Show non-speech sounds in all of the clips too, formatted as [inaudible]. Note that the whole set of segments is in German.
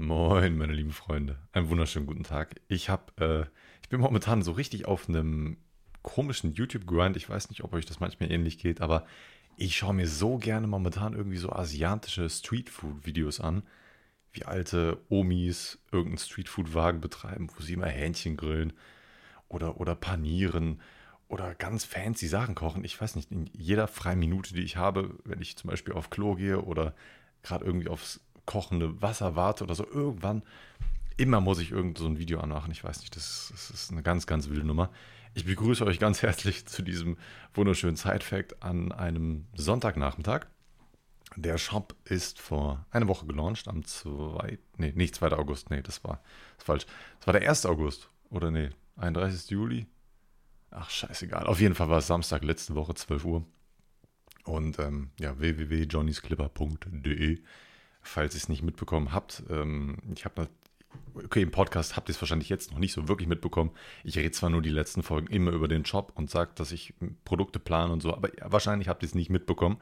Moin, meine lieben Freunde. Einen wunderschönen guten Tag. Ich habe, äh, ich bin momentan so richtig auf einem komischen YouTube-Grind. Ich weiß nicht, ob euch das manchmal ähnlich geht, aber ich schaue mir so gerne momentan irgendwie so asiatische Streetfood-Videos an, wie alte Omis irgendeinen Streetfood-Wagen betreiben, wo sie immer Hähnchen grillen oder, oder panieren oder ganz fancy Sachen kochen. Ich weiß nicht, in jeder freien Minute, die ich habe, wenn ich zum Beispiel auf Klo gehe oder gerade irgendwie aufs kochende Wasser warte oder so, irgendwann, immer muss ich irgend so ein Video anmachen. Ich weiß nicht, das, das ist eine ganz, ganz wilde Nummer. Ich begrüße euch ganz [laughs] herzlich zu diesem wunderschönen Side-Fact an einem Sonntagnachmittag. Der Shop ist vor einer Woche gelauncht, am 2. Nee, nicht 2. August, nee, das war, das falsch. Das war der 1. August, oder nee, 31. Juli. Ach, scheißegal. Auf jeden Fall war es Samstag letzte Woche, 12 Uhr. Und ähm, ja, www.johnnysclipper.de falls ihr es nicht mitbekommen habt. Ähm, ich habe okay, im Podcast habt ihr es wahrscheinlich jetzt noch nicht so wirklich mitbekommen. Ich rede zwar nur die letzten Folgen immer über den Job und sage, dass ich Produkte plane und so, aber wahrscheinlich habt ihr es nicht mitbekommen.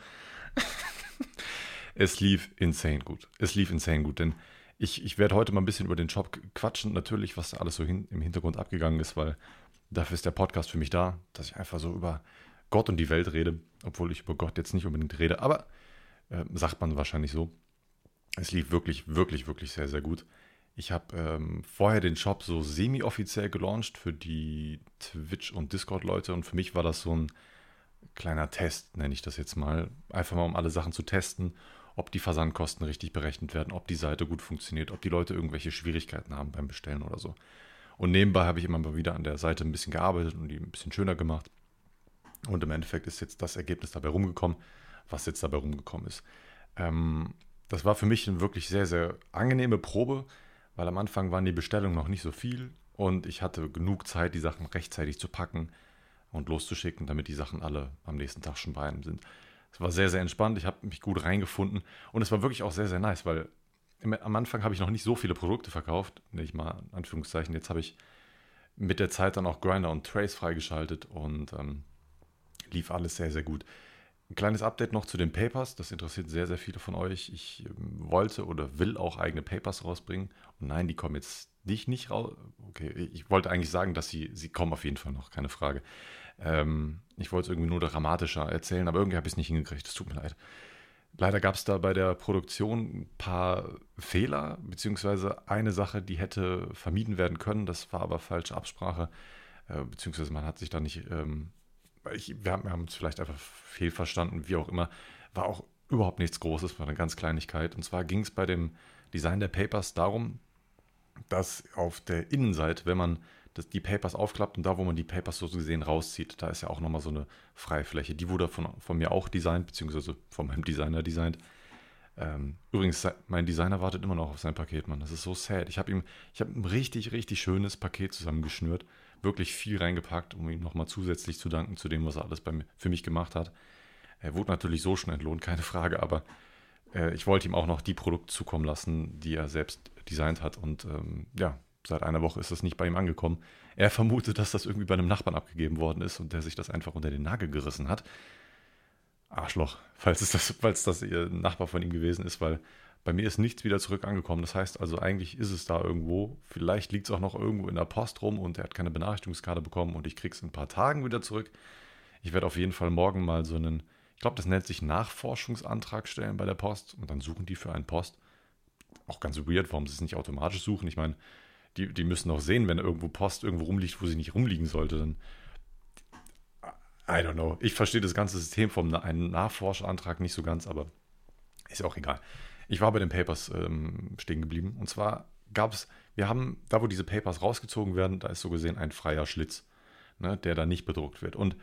[laughs] es lief insane gut. Es lief insane gut, denn ich, ich werde heute mal ein bisschen über den Job quatschen, natürlich, was da alles so hin, im Hintergrund abgegangen ist, weil dafür ist der Podcast für mich da, dass ich einfach so über Gott und die Welt rede, obwohl ich über Gott jetzt nicht unbedingt rede, aber äh, sagt man wahrscheinlich so. Es lief wirklich, wirklich, wirklich sehr, sehr gut. Ich habe ähm, vorher den Shop so semi-offiziell gelauncht für die Twitch- und Discord-Leute und für mich war das so ein kleiner Test, nenne ich das jetzt mal. Einfach mal, um alle Sachen zu testen, ob die Versandkosten richtig berechnet werden, ob die Seite gut funktioniert, ob die Leute irgendwelche Schwierigkeiten haben beim Bestellen oder so. Und nebenbei habe ich immer mal wieder an der Seite ein bisschen gearbeitet und die ein bisschen schöner gemacht. Und im Endeffekt ist jetzt das Ergebnis dabei rumgekommen, was jetzt dabei rumgekommen ist. Ähm, das war für mich eine wirklich sehr, sehr angenehme Probe, weil am Anfang waren die Bestellungen noch nicht so viel und ich hatte genug Zeit, die Sachen rechtzeitig zu packen und loszuschicken, damit die Sachen alle am nächsten Tag schon bei einem sind. Es war sehr, sehr entspannt, ich habe mich gut reingefunden und es war wirklich auch sehr, sehr nice, weil am Anfang habe ich noch nicht so viele Produkte verkauft, nicht mal in Anführungszeichen. Jetzt habe ich mit der Zeit dann auch Grinder und Trace freigeschaltet und ähm, lief alles sehr, sehr gut. Ein kleines Update noch zu den Papers. Das interessiert sehr, sehr viele von euch. Ich ähm, wollte oder will auch eigene Papers rausbringen. Und nein, die kommen jetzt nicht, nicht raus. Okay, ich wollte eigentlich sagen, dass sie, sie kommen auf jeden Fall noch, keine Frage. Ähm, ich wollte es irgendwie nur dramatischer erzählen, aber irgendwie habe ich es nicht hingekriegt. Es tut mir leid. Leider gab es da bei der Produktion ein paar Fehler, beziehungsweise eine Sache, die hätte vermieden werden können. Das war aber falsche Absprache, äh, beziehungsweise man hat sich da nicht ähm, ich, wir haben, es vielleicht einfach fehlverstanden, wie auch immer, war auch überhaupt nichts Großes, war eine ganz Kleinigkeit. Und zwar ging es bei dem Design der Papers darum, dass auf der Innenseite, wenn man das, die Papers aufklappt und da, wo man die Papers so gesehen rauszieht, da ist ja auch nochmal so eine Freifläche. Die wurde von, von mir auch designt, beziehungsweise von meinem Designer designt. Ähm, übrigens, mein Designer wartet immer noch auf sein Paket, Mann. Das ist so sad. Ich habe ihm, ich habe ein richtig, richtig schönes Paket zusammengeschnürt wirklich viel reingepackt, um ihm nochmal zusätzlich zu danken zu dem, was er alles bei, für mich gemacht hat. Er wurde natürlich so schon entlohnt, [laughs] keine Frage, aber äh, ich wollte ihm auch noch die Produkte zukommen lassen, die er selbst designt hat. Und ähm, ja, seit einer Woche ist das nicht bei ihm angekommen. Er vermutet, dass das irgendwie bei einem Nachbarn abgegeben worden ist und der sich das einfach unter den Nagel gerissen hat. Arschloch, [laughs] falls, es das, falls das ihr Nachbar von ihm gewesen ist, weil bei mir ist nichts wieder zurück angekommen. Das heißt also, eigentlich ist es da irgendwo. Vielleicht liegt es auch noch irgendwo in der Post rum und er hat keine Benachrichtigungskarte bekommen und ich kriege es in ein paar Tagen wieder zurück. Ich werde auf jeden Fall morgen mal so einen, ich glaube, das nennt sich Nachforschungsantrag stellen bei der Post und dann suchen die für einen Post. Auch ganz weird, warum sie es nicht automatisch suchen. Ich meine, die, die müssen auch sehen, wenn irgendwo Post irgendwo rumliegt, wo sie nicht rumliegen sollte, dann. I don't know. Ich verstehe das ganze System vom einen Nachforschantrag nicht so ganz, aber ist auch egal. Ich war bei den Papers ähm, stehen geblieben. Und zwar gab es, wir haben, da wo diese Papers rausgezogen werden, da ist so gesehen ein freier Schlitz, ne, der da nicht bedruckt wird. Und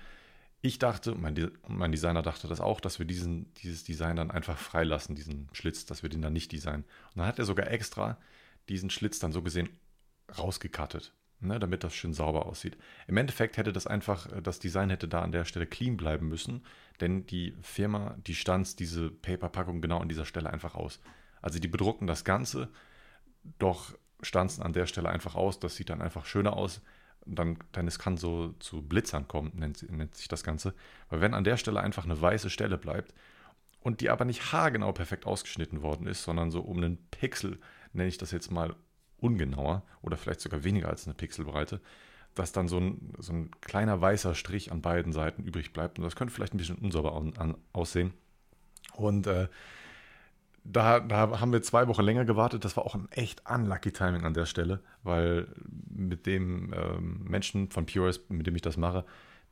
ich dachte, mein, mein Designer dachte das auch, dass wir diesen, dieses Design dann einfach freilassen, diesen Schlitz, dass wir den dann nicht designen. Und dann hat er sogar extra diesen Schlitz dann so gesehen rausgekattet ne, damit das schön sauber aussieht. Im Endeffekt hätte das einfach, äh, das Design hätte da an der Stelle clean bleiben müssen, denn die Firma, die stanzt diese Paperpackung genau an dieser Stelle einfach aus. Also die bedrucken das Ganze, doch stanzen an der Stelle einfach aus, das sieht dann einfach schöner aus. Dann, dann es kann so zu Blitzern kommen, nennt, nennt sich das Ganze. Weil wenn an der Stelle einfach eine weiße Stelle bleibt und die aber nicht haargenau perfekt ausgeschnitten worden ist, sondern so um einen Pixel nenne ich das jetzt mal ungenauer oder vielleicht sogar weniger als eine Pixelbreite, dass dann so ein, so ein kleiner weißer Strich an beiden Seiten übrig bleibt. Und das könnte vielleicht ein bisschen unsauber an, an, aussehen. Und äh, da, da haben wir zwei Wochen länger gewartet. Das war auch ein echt unlucky Timing an der Stelle, weil mit dem ähm, Menschen von POS, mit dem ich das mache,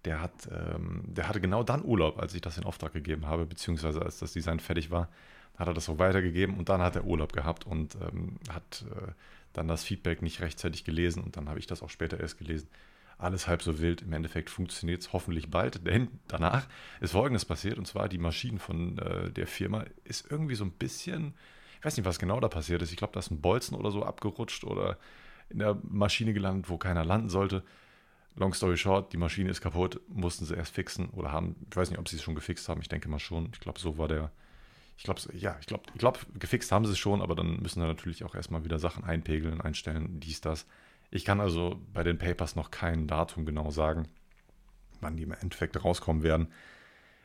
der, hat, ähm, der hatte genau dann Urlaub, als ich das in Auftrag gegeben habe, beziehungsweise als das Design fertig war, hat er das so weitergegeben und dann hat er Urlaub gehabt und ähm, hat äh, dann das Feedback nicht rechtzeitig gelesen und dann habe ich das auch später erst gelesen. Alles halb so wild. Im Endeffekt funktioniert es hoffentlich bald, [laughs] denn danach ist Folgendes passiert und zwar die Maschine von äh, der Firma ist irgendwie so ein bisschen, ich weiß nicht, was genau da passiert ist. Ich glaube, da ist ein Bolzen oder so abgerutscht oder in der Maschine gelandet, wo keiner landen sollte. Long story short, die Maschine ist kaputt, mussten sie erst fixen oder haben, ich weiß nicht, ob sie es schon gefixt haben, ich denke mal schon. Ich glaube, so war der, ich glaube, ja, ich glaube, ich glaube, gefixt haben sie es schon, aber dann müssen da natürlich auch erstmal wieder Sachen einpegeln, einstellen, dies, das. Ich kann also bei den Papers noch kein Datum genau sagen, wann die im Endeffekt rauskommen werden.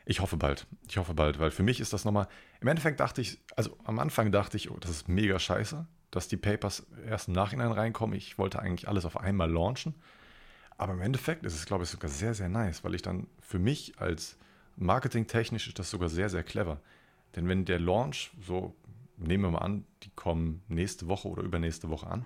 Ich hoffe bald. Ich hoffe bald, weil für mich ist das nochmal. Im Endeffekt dachte ich, also am Anfang dachte ich, oh, das ist mega scheiße, dass die Papers erst im Nachhinein reinkommen. Ich wollte eigentlich alles auf einmal launchen. Aber im Endeffekt ist es, glaube ich, sogar sehr, sehr nice, weil ich dann für mich als marketingtechnisch ist das sogar sehr, sehr clever. Denn wenn der Launch, so nehmen wir mal an, die kommen nächste Woche oder übernächste Woche an,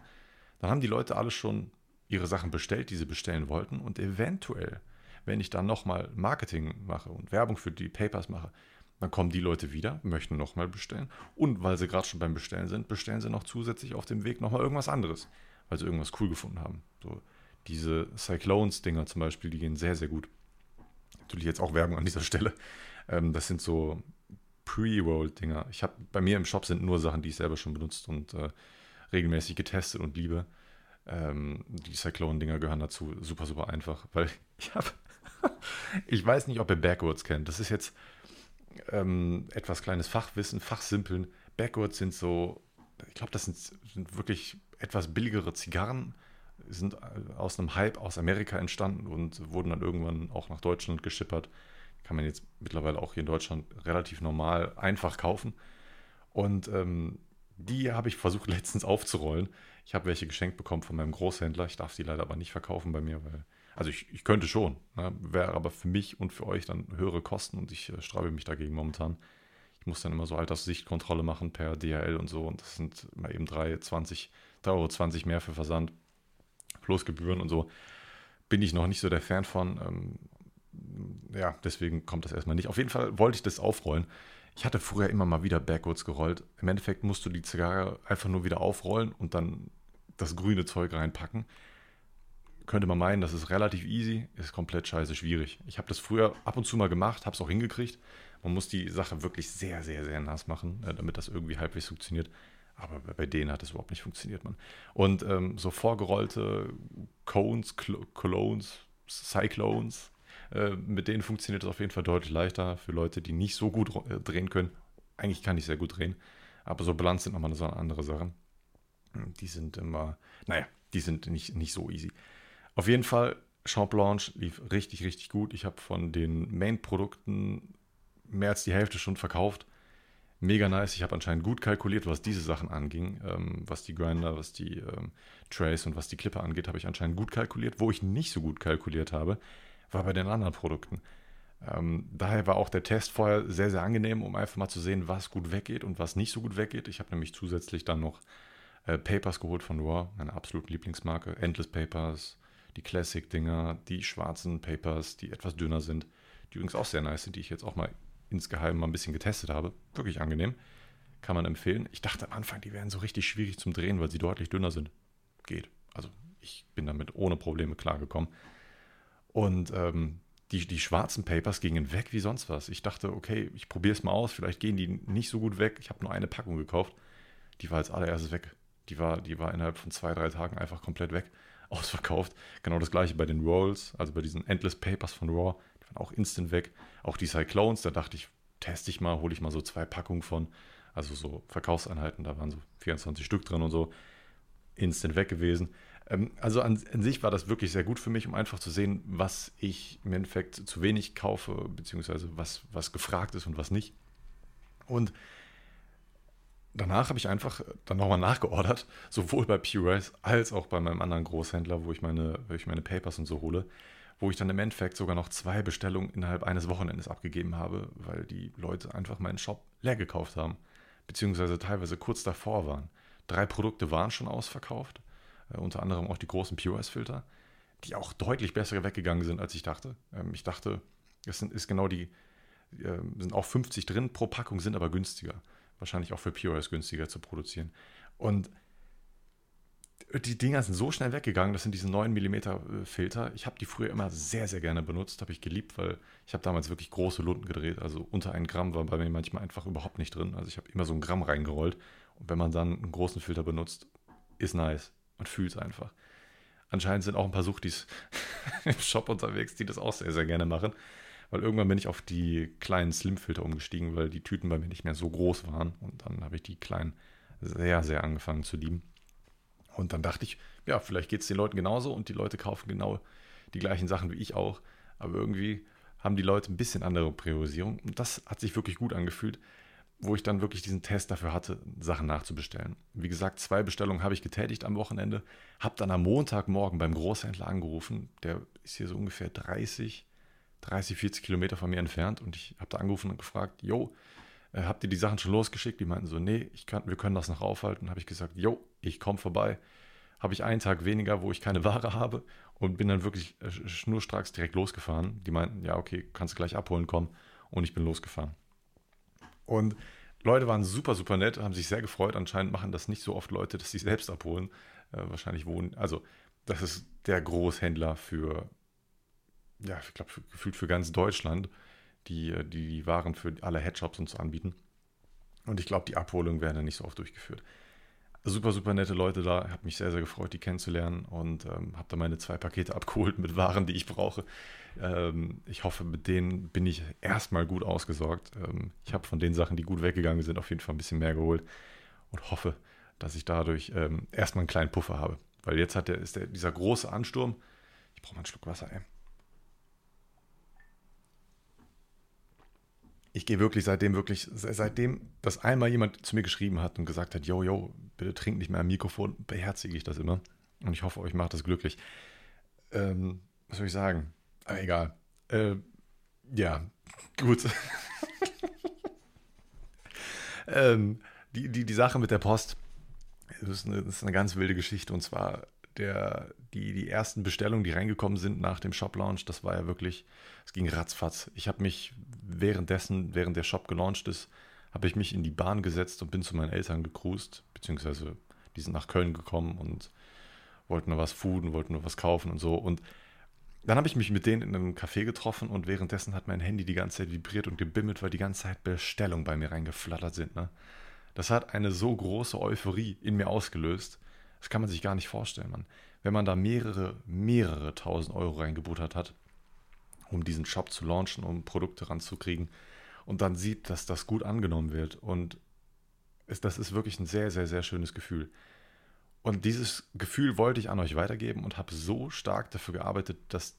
dann haben die Leute alle schon ihre Sachen bestellt, die sie bestellen wollten. Und eventuell, wenn ich dann nochmal Marketing mache und Werbung für die Papers mache, dann kommen die Leute wieder, möchten nochmal bestellen. Und weil sie gerade schon beim Bestellen sind, bestellen sie noch zusätzlich auf dem Weg nochmal irgendwas anderes, weil sie irgendwas cool gefunden haben. So diese Cyclones-Dinger zum Beispiel, die gehen sehr, sehr gut. Natürlich jetzt auch Werbung an dieser [laughs] Stelle. Ähm, das sind so Pre-Roll-Dinger. Ich habe bei mir im Shop sind nur Sachen, die ich selber schon benutzt und äh, regelmäßig getestet und liebe. Ähm, die Cyclone-Dinger gehören dazu. Super, super einfach, weil [laughs] ich habe. [laughs] ich weiß nicht, ob ihr Backwards kennt. Das ist jetzt ähm, etwas kleines Fachwissen, Fachsimpeln. Backwards sind so, ich glaube, das sind, sind, wirklich etwas billigere Zigarren, sind äh, aus einem Hype aus Amerika entstanden und wurden dann irgendwann auch nach Deutschland geschippert kann man jetzt mittlerweile auch hier in Deutschland relativ normal einfach kaufen. Und ähm, die habe ich versucht [laughs] letztens aufzurollen. Ich habe welche geschenkt bekommen von meinem Großhändler. Ich darf sie leider aber nicht verkaufen bei mir, weil, also ich, ich könnte schon, ne? wäre aber für mich und für euch dann höhere Kosten und ich äh, sträube mich dagegen momentan. Ich muss dann immer so Alterssichtkontrolle machen per DHL und so und das sind immer eben 3, 20, 3,20 Euro mehr für Versand plus Gebühren und so. Bin ich noch nicht so der Fan von. Ähm, ja, deswegen kommt das erstmal nicht. Auf jeden Fall wollte ich das aufrollen. Ich hatte früher immer mal wieder Backwards gerollt. Im Endeffekt musst du die Zigarre einfach nur wieder aufrollen und dann das grüne Zeug reinpacken. Könnte man meinen, das ist relativ easy, ist komplett scheiße schwierig. Ich habe das früher ab und zu mal gemacht, habe es auch hingekriegt. Man muss die Sache wirklich sehr, sehr, sehr nass machen, äh, damit das irgendwie halbwegs funktioniert. Aber bei denen hat es überhaupt nicht funktioniert, man. Und ähm, so vorgerollte Cones, Clones, Cyclones, äh, mit denen funktioniert es auf jeden Fall deutlich leichter für Leute, die nicht so gut äh, drehen können. Eigentlich kann ich sehr gut drehen, aber so Bilanz sind nochmal so andere Sache. Hm, die sind immer, naja, die sind nicht, nicht so easy. Auf jeden Fall, Shop Launch lief richtig, richtig gut. Ich habe von den Main-Produkten mehr als die Hälfte schon verkauft. Mega nice. Ich habe anscheinend gut kalkuliert, was diese Sachen anging. Ähm, was die Grinder, was die ähm, Trays und was die Clipper angeht, habe ich anscheinend gut kalkuliert. Wo ich nicht so gut kalkuliert habe, war bei den anderen Produkten. Ähm, daher war auch der Test vorher sehr, sehr angenehm, um einfach mal zu sehen, was gut weggeht und was nicht so gut weggeht. Ich habe nämlich zusätzlich dann noch äh, Papers geholt von Raw, meine absolute Lieblingsmarke. Endless Papers, die Classic-Dinger, die schwarzen Papers, die etwas dünner sind, die übrigens auch sehr nice sind, die ich jetzt auch mal insgeheim mal ein bisschen getestet habe. Wirklich angenehm. Kann man empfehlen. Ich dachte am Anfang, die wären so richtig schwierig zum Drehen, weil sie deutlich dünner sind. Geht. Also ich bin damit ohne Probleme klargekommen. Und ähm, die, die schwarzen Papers gingen weg wie sonst was. Ich dachte, okay, ich probiere es mal aus, vielleicht gehen die nicht so gut weg. Ich habe nur eine Packung gekauft. Die war als allererstes weg. Die war, die war innerhalb von zwei, drei Tagen einfach komplett weg. [laughs] Ausverkauft. Genau das gleiche bei den Rolls, also bei diesen Endless Papers von Raw. Die waren auch instant weg. Auch die Cyclones, da dachte ich, teste ich mal, hole ich mal so zwei Packungen von. Also so Verkaufseinheiten, da waren so 24 Stück drin und so. Instant weg gewesen. Ähm, also an, an, sich war das wirklich sehr gut für mich, um einfach zu sehen, was ich im Endeffekt zu wenig kaufe, beziehungsweise was, was gefragt ist und was nicht. Und danach habe ich einfach dann nochmal nachgeordert, [laughs] sowohl bei POS als auch bei meinem anderen Großhändler, wo ich meine, wo ich meine Papers und so hole, wo ich dann im Endeffekt sogar noch zwei Bestellungen innerhalb eines Wochenendes abgegeben habe, weil die Leute einfach meinen Shop leer gekauft haben, beziehungsweise teilweise kurz davor waren. Drei Produkte waren schon ausverkauft, unter anderem auch die großen POS-Filter, die auch deutlich besser weggegangen sind, als ich dachte. Ähm, ich dachte, es sind, ist genau die, äh, sind auch 50 drin pro Packung, sind aber günstiger. Wahrscheinlich auch für POS günstiger zu produzieren. Und die Dinger sind so schnell weggegangen, das sind diese 9 mm äh, Filter. Ich habe die früher immer sehr, sehr gerne benutzt, habe ich geliebt, weil ich habe damals wirklich große Lunden gedreht. Also unter ein Gramm war bei mir manchmal einfach überhaupt nicht drin. Also ich habe immer so ein Gramm reingerollt. Und wenn man dann einen großen Filter benutzt, ist nice. Man fühlt es einfach. Anscheinend sind auch ein paar Suchtis [laughs] im Shop unterwegs, die das auch sehr, sehr gerne machen. Weil irgendwann bin ich auf die kleinen Slim-Filter umgestiegen, weil die Tüten bei mir nicht mehr so groß waren. Und dann habe ich die kleinen sehr, sehr angefangen zu lieben. Und dann dachte ich, ja, vielleicht geht es den Leuten genauso und die Leute kaufen genau die gleichen Sachen wie ich auch. Aber irgendwie haben die Leute ein bisschen andere Priorisierung. Und das hat sich wirklich gut angefühlt, wo ich dann wirklich diesen Test dafür hatte, Sachen nachzubestellen. Wie gesagt, zwei Bestellungen habe ich getätigt am Wochenende, habe dann am Montagmorgen beim Großhändler angerufen. Der ist hier so ungefähr 30, 30, 40 Kilometer von mir entfernt. Und ich habe da angerufen und gefragt, yo, äh, habt ihr die Sachen schon losgeschickt? Die meinten so, nee, ich kann, wir können das noch aufhalten. Habe ich gesagt, yo, ich komme vorbei. Habe ich einen Tag weniger, wo ich keine [laughs] Ware habe und bin dann wirklich äh, schnurstracks direkt losgefahren. Die meinten, ja, okay, kannst du gleich abholen kommen. Und ich bin losgefahren. Und Leute waren super, super nett, haben sich sehr gefreut. Anscheinend machen das nicht so oft Leute, dass sie selbst abholen. Äh, wahrscheinlich wohnen, also das ist der Großhändler für, ja, ich glaube, gefühlt für ganz Deutschland die, die, die Waren für alle Headshops und so anbieten. Und ich glaube, die Abholungen werden dann nicht so oft durchgeführt. Super, super nette Leute da. Habe mich sehr, sehr gefreut, die kennenzulernen und ähm, habe da meine zwei Pakete [laughs] abgeholt mit Waren, die ich brauche. Ähm, ich hoffe, mit denen bin ich erstmal gut ausgesorgt. Ähm, ich habe von den Sachen, die gut weggegangen sind, auf jeden Fall ein bisschen mehr geholt und hoffe, dass ich dadurch ähm, erstmal einen kleinen Puffer habe. Weil jetzt hat der, ist der, dieser große Ansturm. Ich brauche mal einen Schluck Wasser, ey. Ich gehe wirklich seitdem wirklich, seitdem das einmal jemand zu mir geschrieben hat und gesagt hat, yo, yo, bitte trink nicht mehr am Mikrofon, beherzige ich das immer. Und ich hoffe, euch macht das glücklich. Ähm, was soll ich sagen? Aber egal. Äh, ja, gut. [laughs] ähm, die, die, die Sache mit der Post das ist, eine, das ist eine ganz wilde Geschichte. Und zwar der, die, die ersten Bestellungen, die reingekommen sind nach dem Shop-Launch, das war ja wirklich, es ging ratzfatz. Ich habe mich währenddessen, während der Shop gelauncht ist, habe ich mich in die Bahn gesetzt und bin zu meinen Eltern gecruised, beziehungsweise die sind nach Köln gekommen und wollten nur was fooden, wollten nur was kaufen und so. Und dann habe ich mich mit denen in einem Café getroffen und währenddessen hat mein Handy die ganze Zeit vibriert und gebimmelt, weil die ganze Zeit Bestellungen bei mir reingeflattert sind. Ne? Das hat eine so große Euphorie in mir ausgelöst. Das kann man sich gar nicht vorstellen, Mann. Wenn man da mehrere, mehrere tausend Euro reingebuttert hat, um diesen Shop zu launchen, um Produkte ranzukriegen und dann sieht, dass das gut angenommen wird und es, das ist wirklich ein sehr, sehr, sehr schönes Gefühl. Und dieses Gefühl wollte ich an euch weitergeben und habe so stark dafür gearbeitet, dass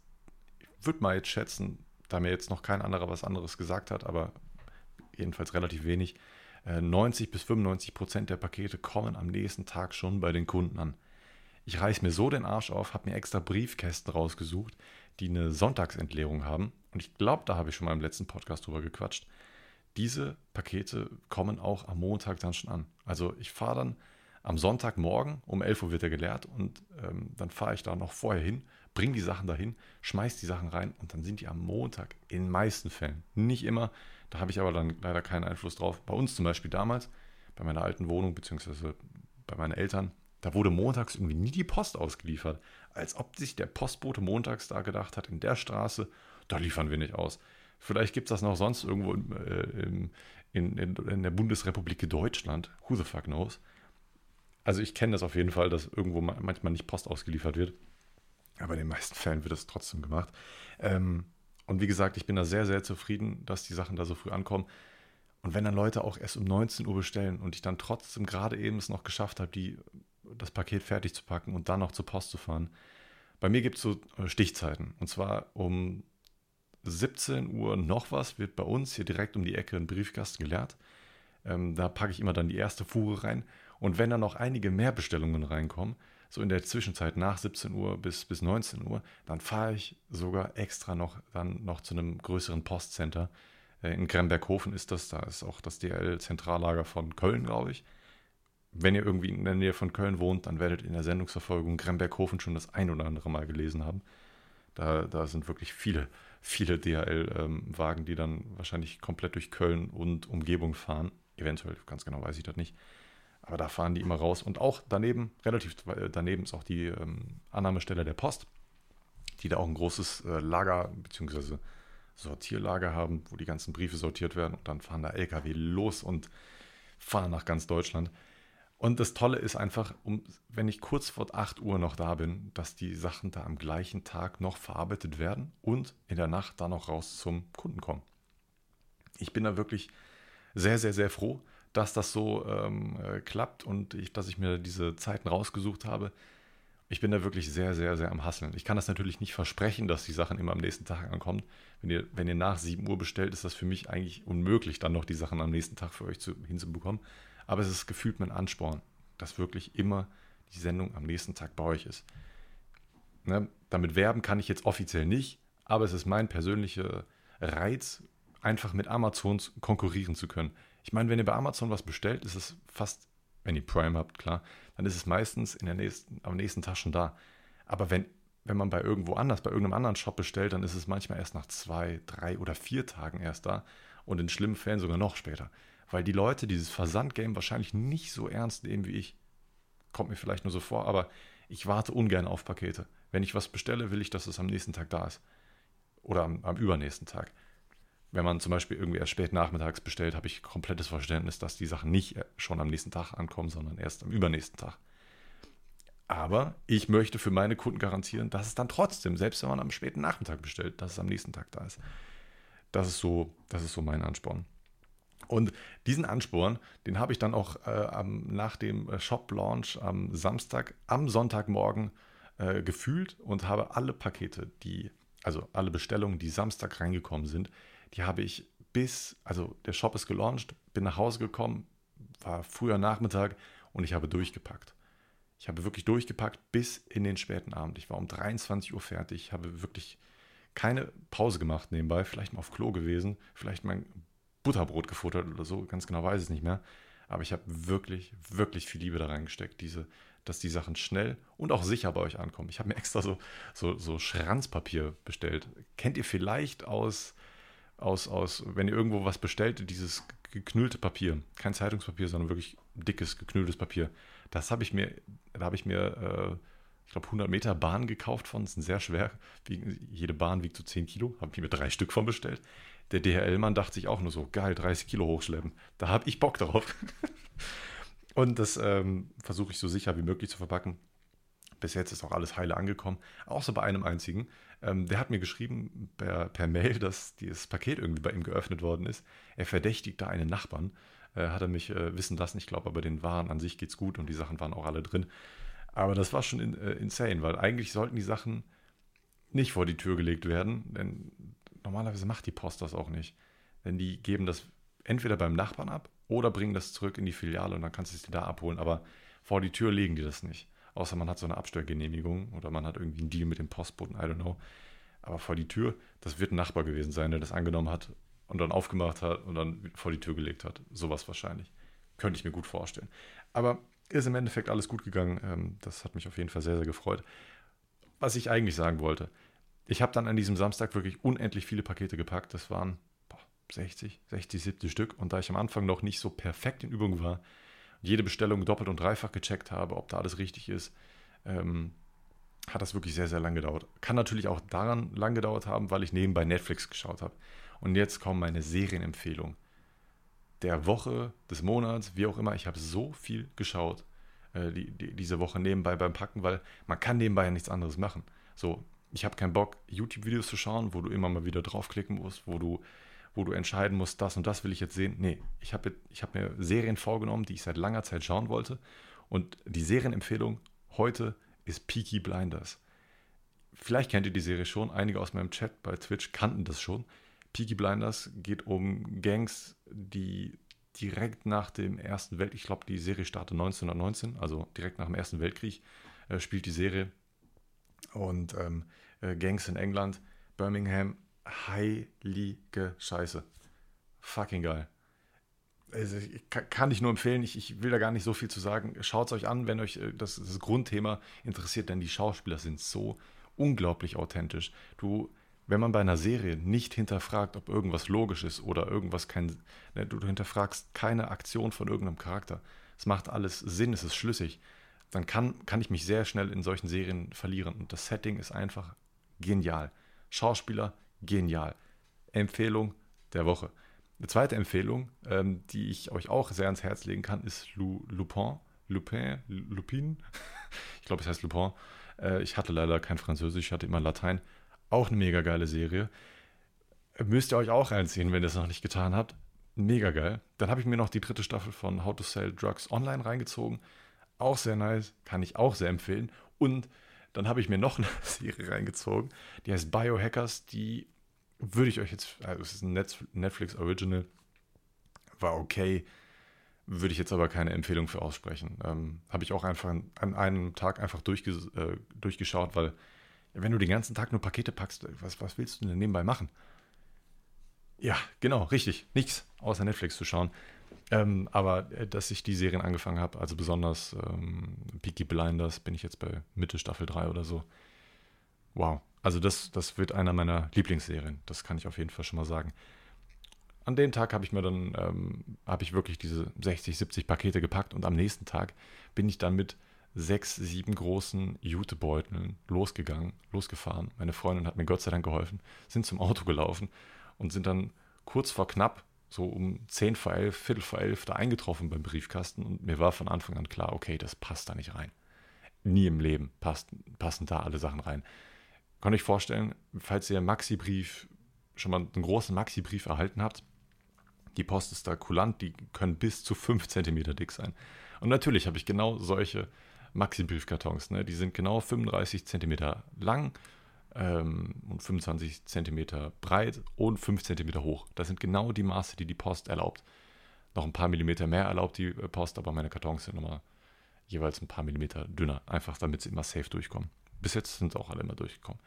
ich würde mal jetzt schätzen, da mir jetzt noch kein anderer was anderes gesagt hat, aber jedenfalls relativ wenig, 90 äh, bis 95 Prozent der Pakete kommen am nächsten Tag schon bei den Kunden an. Ich reiß mir so den Arsch auf, habe mir extra Briefkästen rausgesucht, die eine Sonntagsentleerung haben. Und ich glaube, da habe ich schon mal im letzten Podcast drüber gequatscht. Diese Pakete kommen auch am Montag dann schon an. Also ich fahre dann am Sonntagmorgen, um 11 Uhr wird er geleert und ähm, dann fahre ich da noch vorher hin, bringe die Sachen dahin, schmeiß die Sachen rein und dann sind die am Montag in den meisten Fällen, nicht immer, da habe ich aber dann leider keinen Einfluss drauf. Bei uns zum Beispiel damals, bei meiner alten Wohnung, beziehungsweise bei meinen Eltern, da wurde montags irgendwie nie die Post ausgeliefert. Als ob sich der Postbote montags da gedacht hat, in der Straße, da liefern wir nicht aus. Vielleicht gibt es das noch sonst irgendwo in, äh, in, in, in, der Bundesrepublik Deutschland. Who the fuck knows? Also ich kenne das auf jeden Fall, dass irgendwo manchmal nicht Post ausgeliefert wird. Aber in den meisten Fällen wird das trotzdem gemacht. Ähm, und wie gesagt, ich bin da sehr, sehr zufrieden, dass die Sachen da so früh ankommen. Und wenn dann Leute auch erst um 19 Uhr bestellen und ich dann trotzdem gerade eben es noch geschafft habe, die, das Paket fertig zu packen und dann noch zur Post zu fahren. Bei mir gibt es so äh, Stichzeiten. Und zwar um 17 Uhr noch was wird bei uns hier direkt um die Ecke ein Briefkasten geleert. Ähm, da packe ich immer dann die erste Fuhre rein. Und wenn dann noch einige mehr Bestellungen reinkommen, so in der Zwischenzeit nach 17 Uhr bis, bis 19 Uhr, dann fahre ich sogar extra noch dann noch zu einem größeren Postcenter. Äh, in Gremberghofen ist das, da ist auch das DL-Zentrallager von Köln, glaube ich. Wenn ihr irgendwie in der Nähe von Köln wohnt, dann werdet ihr in der Sendungsverfolgung Gremberghofen schon das ein oder andere Mal gelesen haben. Da, da sind wirklich viele, viele DHL-Wagen, ähm, die dann wahrscheinlich komplett durch Köln und Umgebung fahren. Eventuell, ganz genau weiß ich das nicht. Aber da fahren die immer raus. Und auch daneben, relativ daneben ist auch die ähm, Annahmestelle der Post, die da auch ein großes äh, Lager bzw. Sortierlager haben, wo die ganzen Briefe sortiert werden. Und dann fahren da LKW los und fahren nach ganz Deutschland. Und das Tolle ist einfach, um, wenn ich kurz vor 8 Uhr noch da bin, dass die Sachen da am gleichen Tag noch verarbeitet werden und in der Nacht dann noch raus zum Kunden kommen. Ich bin da wirklich sehr, sehr, sehr froh, dass das so ähm, äh, klappt und ich, dass ich mir diese Zeiten rausgesucht habe. Ich bin da wirklich sehr, sehr, sehr am Hasseln. Ich kann das natürlich nicht versprechen, dass die Sachen immer am nächsten Tag ankommen. Wenn ihr, wenn ihr nach 7 Uhr bestellt, ist das für mich eigentlich unmöglich, dann noch die Sachen am nächsten Tag für euch zu, hinzubekommen. Aber es ist gefühlt mein Ansporn, dass wirklich immer die Sendung am nächsten Tag bei euch ist. Ne? Damit werben kann ich jetzt offiziell nicht, aber es ist mein persönlicher Reiz, einfach mit Amazon konkurrieren zu können. Ich meine, wenn ihr bei Amazon was bestellt, ist es fast, wenn ihr Prime habt, klar, dann ist es meistens in der nächsten, am nächsten Tag schon da. Aber wenn, wenn man bei irgendwo anders, bei irgendeinem anderen Shop bestellt, dann ist es manchmal erst nach zwei, drei oder vier Tagen erst da und in schlimmen Fällen sogar noch später. Weil die Leute dieses Versandgame wahrscheinlich nicht so ernst nehmen wie ich. Kommt mir vielleicht nur so vor, aber ich warte ungern auf Pakete. Wenn ich was bestelle, will ich, dass es am nächsten Tag da ist. Oder am, am übernächsten Tag wenn man zum Beispiel irgendwie erst spät nachmittags bestellt, habe ich komplettes Verständnis, dass die Sachen nicht schon am nächsten Tag ankommen, sondern erst am übernächsten Tag. Aber ich möchte für meine Kunden garantieren, dass es dann trotzdem, selbst wenn man am späten Nachmittag bestellt, dass es am nächsten Tag da ist. Das ist so, das ist so mein Ansporn. Und diesen Ansporn, den habe ich dann auch äh, nach dem Shop-Launch am Samstag, am Sonntagmorgen äh, gefühlt und habe alle Pakete, die, also alle Bestellungen, die Samstag reingekommen sind, die habe ich bis, also der Shop ist gelauncht, bin nach Hause gekommen, war früher Nachmittag und ich habe durchgepackt. Ich habe wirklich durchgepackt bis in den späten Abend. Ich war um 23 Uhr fertig, habe wirklich keine Pause gemacht nebenbei, vielleicht mal auf Klo gewesen, vielleicht mein Butterbrot gefuttert oder so, ganz genau weiß ich es nicht mehr. Aber ich habe wirklich, wirklich viel Liebe da reingesteckt, diese, dass die Sachen schnell und auch sicher bei euch ankommen. Ich habe mir extra so, so, so Schranzpapier bestellt. Kennt ihr vielleicht aus aus, aus, wenn ihr irgendwo was bestellt, dieses geknüllte Papier, kein Zeitungspapier, sondern wirklich dickes, geknülltes Papier. Das habe ich mir, da habe ich mir, äh, ich glaube, 100 Meter Bahn gekauft von, das sind sehr schwer, jede Bahn wiegt so 10 Kilo, habe ich mir drei Stück von bestellt. Der DHL-Mann dachte sich auch nur so, geil, 30 Kilo hochschleppen, da habe ich Bock drauf. [laughs] Und das ähm, versuche ich so sicher wie möglich zu verpacken. Bis jetzt ist auch alles heile angekommen, außer bei einem einzigen. Ähm, der hat mir geschrieben per, per, Mail, dass dieses Paket irgendwie bei ihm geöffnet worden ist. Er verdächtigt da einen Nachbarn, äh, hat er mich äh, wissen lassen. Ich glaube, aber den Waren an sich geht's gut und die Sachen waren auch alle drin. Aber das war schon in, äh, insane, weil eigentlich sollten die Sachen nicht vor die Tür gelegt werden, denn normalerweise macht die Post das auch nicht. Denn die geben das entweder beim Nachbarn ab oder bringen das zurück in die Filiale und dann kannst du es dir da abholen. Aber vor die Tür legen die das nicht. Außer man hat so eine Abstellgenehmigung oder man hat irgendwie einen Deal mit dem Postboten, I don't know. Aber vor die Tür, das wird ein Nachbar gewesen sein, der das angenommen hat und dann aufgemacht hat und dann vor die Tür gelegt hat. Sowas wahrscheinlich. Könnte ich mir gut vorstellen. Aber ist im Endeffekt alles gut gegangen. Ähm, das hat mich auf jeden Fall sehr, sehr gefreut. Was ich eigentlich sagen wollte, ich habe dann an diesem Samstag wirklich unendlich viele Pakete gepackt. Das waren 60, 60, 70 Stück. Und da ich am Anfang noch nicht so perfekt in Übung war, jede Bestellung doppelt und dreifach gecheckt habe, ob da alles richtig ist, ähm, hat das wirklich sehr, sehr lang gedauert. Kann natürlich auch daran lang gedauert haben, weil ich nebenbei Netflix geschaut habe. Und jetzt kommen meine Serienempfehlungen. Der Woche, des Monats, wie auch immer. Ich habe so viel geschaut äh, die, die, diese Woche nebenbei beim Packen, weil man kann nebenbei ja nichts anderes machen. So, ich habe keinen Bock, YouTube-Videos zu schauen, wo du immer mal wieder draufklicken musst, wo du wo du entscheiden musst, das und das will ich jetzt sehen. Nee, ich habe ich hab mir Serien vorgenommen, die ich seit langer Zeit schauen wollte. Und die Serienempfehlung heute ist Peaky Blinders. Vielleicht kennt ihr die Serie schon, einige aus meinem Chat bei Twitch kannten das schon. Peaky Blinders geht um Gangs, die direkt nach dem Ersten Weltkrieg, ich glaube, die Serie startet 1919, also direkt nach dem Ersten Weltkrieg, äh, spielt die Serie. Und ähm, äh, Gangs in England, Birmingham, heilige Scheiße. Fucking geil. Also, ich, kann ich nur empfehlen, ich, ich, will da gar nicht so viel zu sagen. Schaut es euch an, wenn euch äh, das, das Grundthema interessiert, denn die Schauspieler sind so unglaublich authentisch. Du, wenn man bei einer Serie nicht hinterfragt, ob irgendwas logisch ist oder irgendwas kein, ne, du, du hinterfragst keine Aktion von irgendeinem Charakter. Es macht alles Sinn, es ist schlüssig. Dann kann, kann ich mich sehr schnell in solchen Serien verlieren. Und das Setting ist einfach genial. Schauspieler, genial. Empfehlung der Woche. Eine zweite Empfehlung, ähm, die ich euch auch sehr ans Herz legen kann, ist Lu, Lupin. Lupin? Lupin? [laughs] ich glaube, es heißt Lupin. Äh, ich hatte leider kein Französisch, ich hatte immer Latein. Auch eine mega geile Serie. Müsst ihr euch auch reinziehen, wenn ihr es noch nicht getan habt. Mega geil. Dann habe ich mir noch die dritte Staffel von How to Sell Drugs Online reingezogen. Auch sehr nice, kann ich auch sehr empfehlen. Und dann habe ich mir noch eine [laughs] Serie reingezogen, die heißt Biohackers. Die würde ich euch jetzt, also es ist ein Netflix Original, war okay, würde ich jetzt aber keine Empfehlung für aussprechen. Ähm, habe ich auch einfach an, einem Tag einfach durchge, äh, durchgeschaut, weil wenn du den ganzen Tag nur Pakete packst, was, was willst du denn nebenbei machen? Ja, genau, richtig. Nichts außer Netflix zu schauen. Ähm, aber äh, dass ich die Serien angefangen habe, also besonders ähm, Peaky Blinders, bin ich jetzt bei Mitte Staffel 3 oder so. Wow. Also das, das wird einer meiner Lieblingsserien. Das kann ich auf jeden Fall schon mal sagen. An dem Tag habe ich mir dann, ähm, habe ich wirklich diese 60, 70 Pakete gepackt und am nächsten Tag bin ich dann mit sechs, sieben großen Jutebeuteln losgegangen, losgefahren. Meine Freundin hat mir Gott sei Dank geholfen, sind zum Auto gelaufen und sind dann kurz vor knapp, so um 10 vor 11, Viertel vor 11 da eingetroffen beim Briefkasten und mir war von Anfang an klar, okay, das passt da nicht rein. Nie im Leben passt, passen da alle Sachen rein. Könnt euch vorstellen, falls ihr Maxi-Brief, schon mal einen großen Maxi-Brief erhalten habt, die Post ist da kulant, die können bis zu 5 cm dick sein. Und natürlich habe ich genau solche Maxi-Briefkartons. Ne? Die sind genau 35 cm lang ähm, und 25 cm breit und 5 cm hoch. Das sind genau die Maße, die die Post erlaubt. Noch ein paar Millimeter mehr erlaubt die äh, Post, aber meine Kartons sind nochmal jeweils ein paar Millimeter dünner. Einfach damit sie immer safe durchkommen. Bis jetzt sind auch alle immer durchgekommen.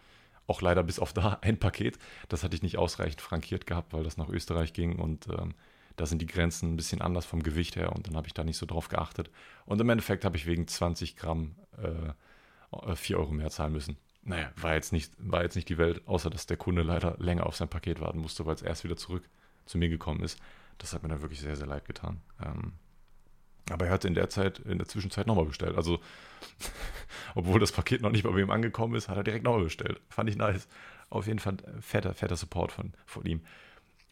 Auch leider bis auf da [laughs] ein Paket. Das hatte ich nicht ausreichend frankiert gehabt, weil das nach Österreich ging und ähm, da sind die Grenzen ein bisschen anders vom Gewicht her und dann habe ich da nicht so drauf geachtet. Und im Endeffekt habe ich wegen 20 Gramm äh, 4 Euro mehr zahlen müssen. Naja, war jetzt, nicht, war jetzt nicht die Welt, außer dass der Kunde leider länger auf sein Paket warten musste, weil es erst wieder zurück zu mir gekommen ist. Das hat mir dann wirklich sehr, sehr leid getan. Ähm, aber er hat in der Zeit, in der Zwischenzeit nochmal bestellt. Also, [laughs] obwohl das Paket noch nicht bei ihm angekommen ist, hat er direkt nochmal bestellt. Fand ich nice. Auf jeden Fall fetter, fetter Support von, von ihm.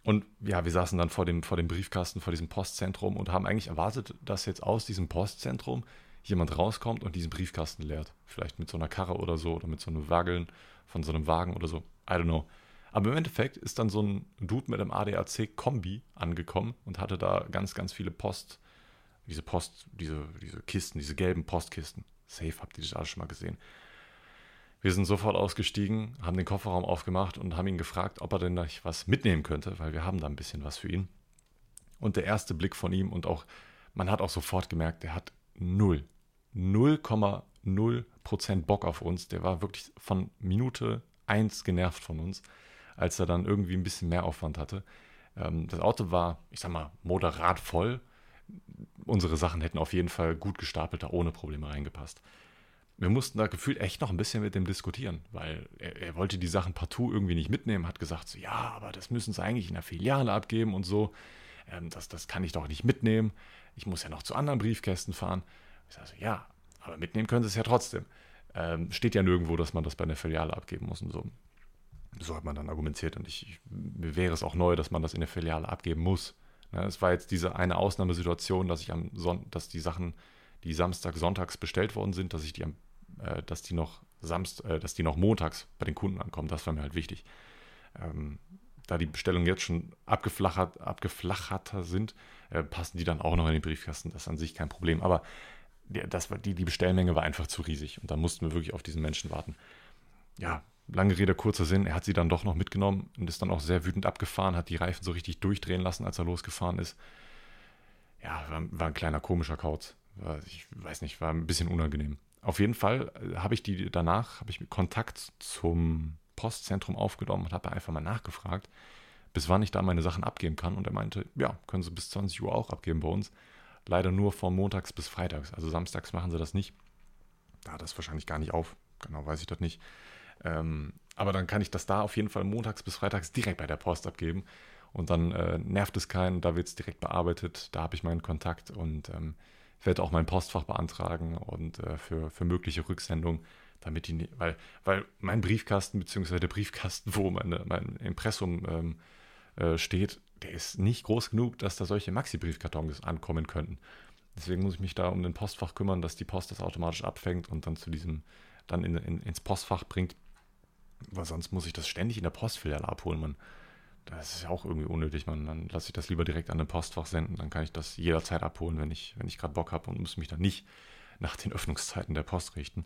Und ja, wir saßen dann vor dem, vor dem Briefkasten, vor diesem Postzentrum und haben eigentlich erwartet, dass jetzt aus diesem Postzentrum jemand rauskommt und diesen Briefkasten leert. Vielleicht mit so einer Karre oder so oder mit so einem Wageln von so einem Wagen oder so. I don't know. Aber im Endeffekt ist dann so ein Dude mit einem ADAC-Kombi angekommen und hatte da ganz, ganz viele Post, diese Post, diese, diese Kisten, diese gelben Postkisten. Safe habt ihr das alles schon mal gesehen. Wir sind sofort ausgestiegen, haben den Kofferraum aufgemacht und haben ihn gefragt, ob er denn nicht was mitnehmen könnte, weil wir haben da ein bisschen was für ihn. Und der erste Blick von ihm und auch, man hat auch sofort gemerkt, der hat null, 0,0 Prozent Bock auf uns. Der war wirklich von Minute eins genervt von uns, als er dann irgendwie ein bisschen mehr Aufwand hatte. Ähm, das Auto war, ich sag mal, moderat voll. Unsere Sachen hätten auf jeden Fall gut gestapelt da ohne Probleme reingepasst wir mussten da gefühlt echt noch ein bisschen mit dem diskutieren, weil er, er, wollte die Sachen partout irgendwie nicht mitnehmen, hat gesagt, so, ja, aber das müssen sie eigentlich in der Filiale abgeben und so. Ähm, das, das kann ich doch nicht mitnehmen. Ich muss ja noch zu anderen Briefkästen fahren. Ich sage so, ja, aber mitnehmen können sie es ja trotzdem. Ähm, steht ja nirgendwo, dass man das bei einer Filiale abgeben muss und so. So hat man dann argumentiert und ich, mir wäre es auch neu, dass man das in der Filiale abgeben muss. Ne, es war jetzt diese eine Ausnahmesituation, dass ich am Son dass die Sachen die Samstag, Sonntags bestellt worden sind, dass ich die, äh, dass die noch Samst, äh, dass die noch montags bei den Kunden ankommen. Das war mir halt wichtig. Ähm, da die Bestellungen jetzt schon abgeflachert, abgeflacherter sind, äh, passen die dann auch noch in den Briefkasten. Das ist an sich kein Problem. Aber das war, die, die Bestellmenge war einfach zu riesig und da mussten wir wirklich auf diesen Menschen warten. Ja, lange Rede, kurzer Sinn. Er hat sie dann doch noch mitgenommen und ist dann auch sehr wütend abgefahren, hat die Reifen so richtig durchdrehen lassen, als er losgefahren ist. ja, war, war ein kleiner komischer Kauz. Ich weiß nicht, war ein bisschen unangenehm. Auf jeden Fall äh, habe ich die danach, habe ich Kontakt zum Postzentrum aufgenommen und habe einfach mal nachgefragt, bis wann ich da meine Sachen abgeben kann. Und er meinte, ja, können Sie bis 20 Uhr auch abgeben bei uns. Leider nur von montags bis freitags. Also samstags machen sie das nicht. Da das wahrscheinlich gar nicht auf. Genau weiß ich das nicht. Ähm, aber dann kann ich das da auf jeden Fall montags bis freitags direkt bei der Post abgeben. Und dann äh, nervt es keinen, da wird es direkt bearbeitet, da habe ich meinen Kontakt und ähm, werde auch mein Postfach beantragen und äh, für, für mögliche Rücksendungen, damit die, weil, weil mein Briefkasten, beziehungsweise der Briefkasten, [laughs] wo meine, mein Impressum ähm, äh, steht, der ist nicht groß genug, dass da solche Maxi-Briefkartons ankommen könnten. Deswegen muss ich mich da um den Postfach kümmern, dass die Post das automatisch abfängt und dann zu diesem, dann in, in, ins Postfach bringt. Weil sonst muss ich das ständig in der Postfiliale abholen. Man das ist ja auch irgendwie unnötig. Man, dann lasse ich das lieber direkt an den Postfach senden. Dann kann ich das jederzeit abholen, wenn ich, wenn ich gerade Bock habe und muss mich dann nicht nach den Öffnungszeiten der Post richten.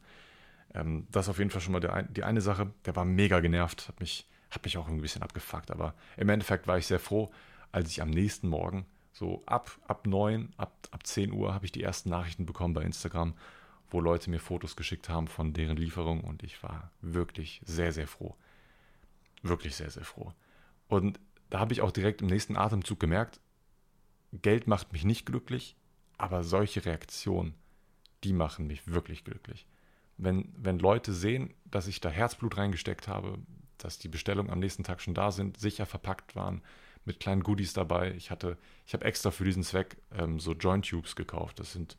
Ähm, das ist auf jeden Fall schon mal der, die eine Sache. Der war mega genervt, hat mich, hat mich auch ein bisschen abgefuckt. Aber im Endeffekt war ich sehr froh, als ich am nächsten Morgen, so ab, ab 9, ab, ab 10 Uhr, habe ich die ersten Nachrichten bekommen bei Instagram, wo Leute mir Fotos geschickt haben von deren Lieferung. Und ich war wirklich sehr, sehr froh. Wirklich sehr, sehr froh. Und da habe ich auch direkt im nächsten Atemzug gemerkt, Geld macht mich nicht glücklich, aber solche Reaktionen, die machen mich wirklich glücklich. Wenn, wenn Leute sehen, dass ich da Herzblut reingesteckt habe, dass die Bestellungen am nächsten Tag schon da sind, sicher verpackt waren, mit kleinen Goodies dabei. Ich hatte, ich habe extra für diesen Zweck ähm, so Joint Tubes gekauft. Das sind,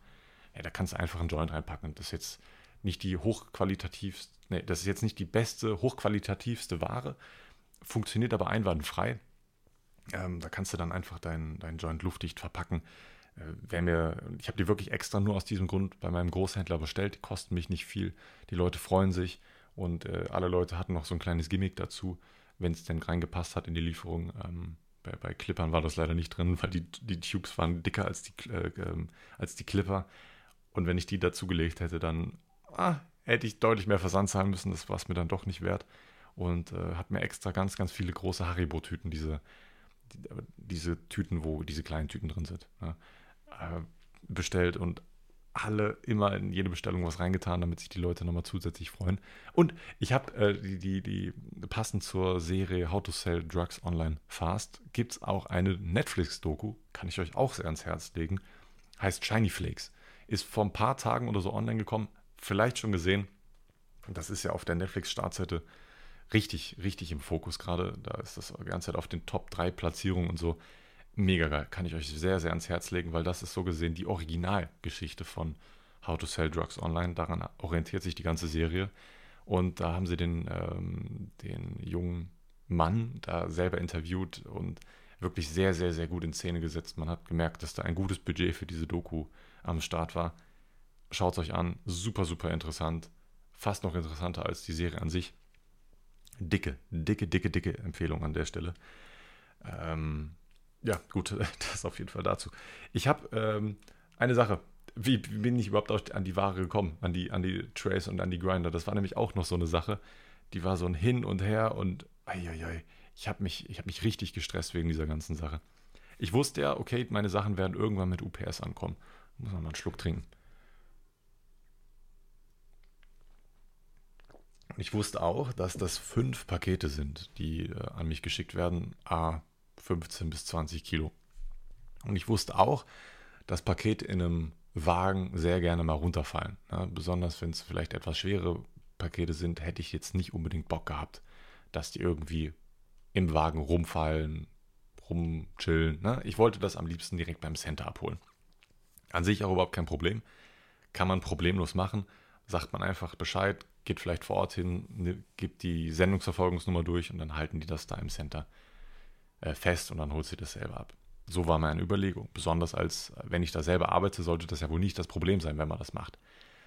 ja, da kannst du einfach einen Joint reinpacken. Das ist jetzt nicht die hochqualitativste, nee, das ist jetzt nicht die beste, hochqualitativste Ware, funktioniert aber einwandfrei. Ähm, da kannst du dann einfach deinen dein Joint luftdicht verpacken. Äh, mir, ich habe die wirklich extra nur aus diesem Grund bei meinem Großhändler bestellt. Die kosten mich nicht viel. Die Leute freuen sich und äh, alle Leute hatten noch so ein kleines Gimmick dazu, wenn es denn reingepasst hat in die Lieferung. Ähm, bei, bei, Clippern war das leider nicht drin, weil die, die Tubes waren dicker als die, äh, ähm, als die Clipper. Und wenn ich die dazu gelegt hätte, dann ah, hätte ich deutlich mehr Versand zahlen müssen. Das war es mir dann doch nicht wert und äh, habe mir extra ganz, ganz viele große Haribo-Tüten, diese, die, diese Tüten, wo diese kleinen Tüten drin sind, ne, äh, bestellt und alle immer in jede Bestellung was reingetan, damit sich die Leute nochmal zusätzlich freuen. Und ich habe äh, die, die, die, passend zur Serie How to Sell Drugs Online Fast, gibt es auch eine Netflix-Doku, kann ich euch auch sehr ans Herz legen, heißt Shiny Flakes. Ist vor ein paar Tagen oder so online gekommen, vielleicht schon gesehen. Das ist ja auf der Netflix-Startseite richtig, richtig im Fokus gerade. Da ist das die ganze Zeit auf den Top 3 Platzierungen und so. Mega geil. Kann ich euch sehr, sehr ans Herz legen, weil das ist so gesehen die Originalgeschichte von How to Sell Drugs Online. Daran orientiert sich die ganze Serie. Und da haben sie den, ähm, den jungen Mann da selber interviewt und wirklich sehr, sehr, sehr gut in Szene gesetzt. Man hat gemerkt, dass da ein gutes Budget für diese Doku am Start war. Schaut es euch an. Super, super interessant. Fast noch interessanter als die Serie an sich dicke, dicke, dicke, dicke Empfehlung an der Stelle. Ähm, ja, gut, [laughs] das auf jeden Fall dazu. Ich habe ähm, eine Sache. Wie, bin ich überhaupt an die Ware gekommen, an die, an die Trays und an die Grinder? Das war nämlich auch noch so eine Sache. Die war so ein Hin und Her und ei, ich habe mich, hab mich richtig gestresst wegen dieser ganzen Sache. Ich wusste ja, okay, meine Sachen werden irgendwann mit UPS ankommen. Muss man mal einen Schluck trinken. Ich wusste auch, dass das fünf Pakete sind, die äh, an mich geschickt werden, a 15 bis 20 Kilo. Und ich wusste auch, dass Pakete in einem Wagen sehr gerne mal runterfallen. Ja, besonders wenn es vielleicht etwas schwere Pakete sind, hätte ich jetzt nicht unbedingt Bock gehabt, dass die irgendwie im Wagen rumfallen, rumchillen. Ne? Ich wollte das am liebsten direkt beim Center abholen. An sich auch überhaupt kein Problem. Kann man problemlos machen. Sagt man einfach Bescheid, geht vielleicht vor Ort hin, ne, gibt die Sendungsverfolgungsnummer durch und dann halten die das da im Center äh, fest und dann holt sie das selber ab. So war meine Überlegung. Besonders als, wenn ich da selber arbeite, sollte das ja wohl nicht das Problem sein, wenn man das macht.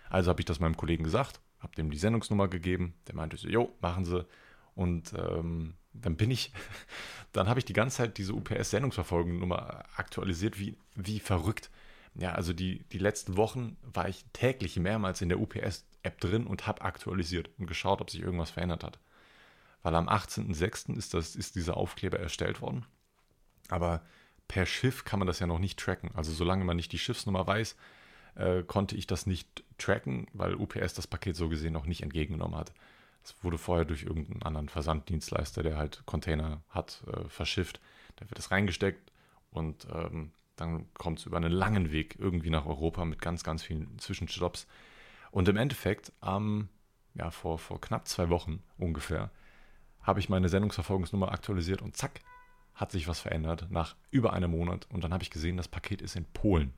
Also habe ich das meinem Kollegen gesagt, habe dem die Sendungsnummer gegeben. Der meinte so, jo, machen Sie. Und ähm, dann bin ich, [laughs] dann habe ich die ganze Zeit diese UPS-Sendungsverfolgungsnummer aktualisiert, wie, wie verrückt. Ja, also die, die letzten Wochen war ich täglich mehrmals in der UPS App drin und habe aktualisiert und geschaut, ob sich irgendwas verändert hat. Weil am 18.06. Ist, ist dieser Aufkleber erstellt worden. Aber per Schiff kann man das ja noch nicht tracken. Also solange man nicht die Schiffsnummer weiß, äh, konnte ich das nicht tracken, weil UPS das Paket so gesehen noch nicht entgegengenommen hat. Es wurde vorher durch irgendeinen anderen Versanddienstleister, der halt Container hat, äh, verschifft. Da wird es reingesteckt und ähm, dann kommt es über einen langen Weg irgendwie nach Europa mit ganz, ganz vielen Zwischenstopps. Und im Endeffekt, ähm, ja, vor, vor knapp zwei Wochen ungefähr, habe ich meine Sendungsverfolgungsnummer aktualisiert und zack, hat sich was verändert nach über einem Monat. Und dann habe ich gesehen, das Paket ist in Polen.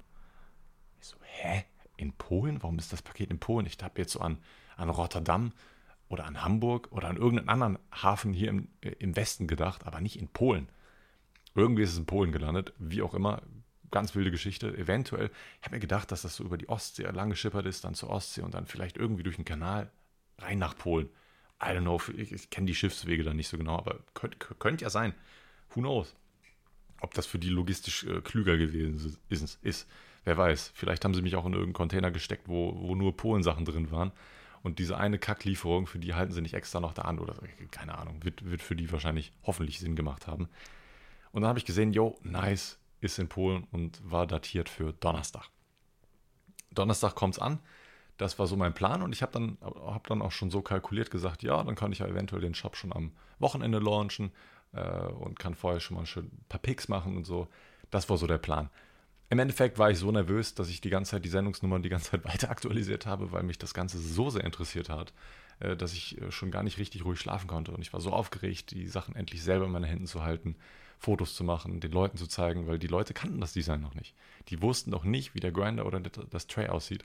Ich so, hä? In Polen? Warum ist das Paket in Polen? Ich habe jetzt so an, an Rotterdam oder an Hamburg oder an irgendeinen anderen Hafen hier im, im Westen gedacht, aber nicht in Polen. Irgendwie ist es in Polen gelandet, wie auch immer. Ganz wilde Geschichte. Eventuell, ich habe mir gedacht, dass das so über die Ostsee lang geschippert ist, dann zur Ostsee und dann vielleicht irgendwie durch den Kanal rein nach Polen. I don't know, ich, ich kenne die Schiffswege da nicht so genau, aber könnte könnt ja sein. Who knows? Ob das für die logistisch äh, klüger gewesen ist, ist, wer weiß. Vielleicht haben sie mich auch in irgendeinen Container gesteckt, wo, wo nur Polensachen drin waren. Und diese eine Kacklieferung, für die halten sie nicht extra noch da an oder keine Ahnung, wird, wird für die wahrscheinlich hoffentlich Sinn gemacht haben. Und dann habe ich gesehen, yo, nice, ist in Polen und war datiert für Donnerstag. Donnerstag kommt es an. Das war so mein Plan und ich habe dann, hab dann auch schon so kalkuliert gesagt, ja, dann kann ich ja eventuell den Shop schon am Wochenende launchen äh, und kann vorher schon mal ein paar Picks machen und so. Das war so der Plan. Im Endeffekt war ich so nervös, dass ich die ganze Zeit die Sendungsnummern die ganze Zeit [laughs] weiter aktualisiert habe, weil mich das Ganze so sehr interessiert hat, äh, dass ich äh, schon gar nicht richtig ruhig schlafen konnte. Und ich war so aufgeregt, die Sachen endlich selber in meine Händen zu halten, Fotos zu machen, den Leuten zu zeigen, weil die Leute kannten das Design noch nicht. Die wussten noch nicht, wie der Grinder oder das Tray aussieht.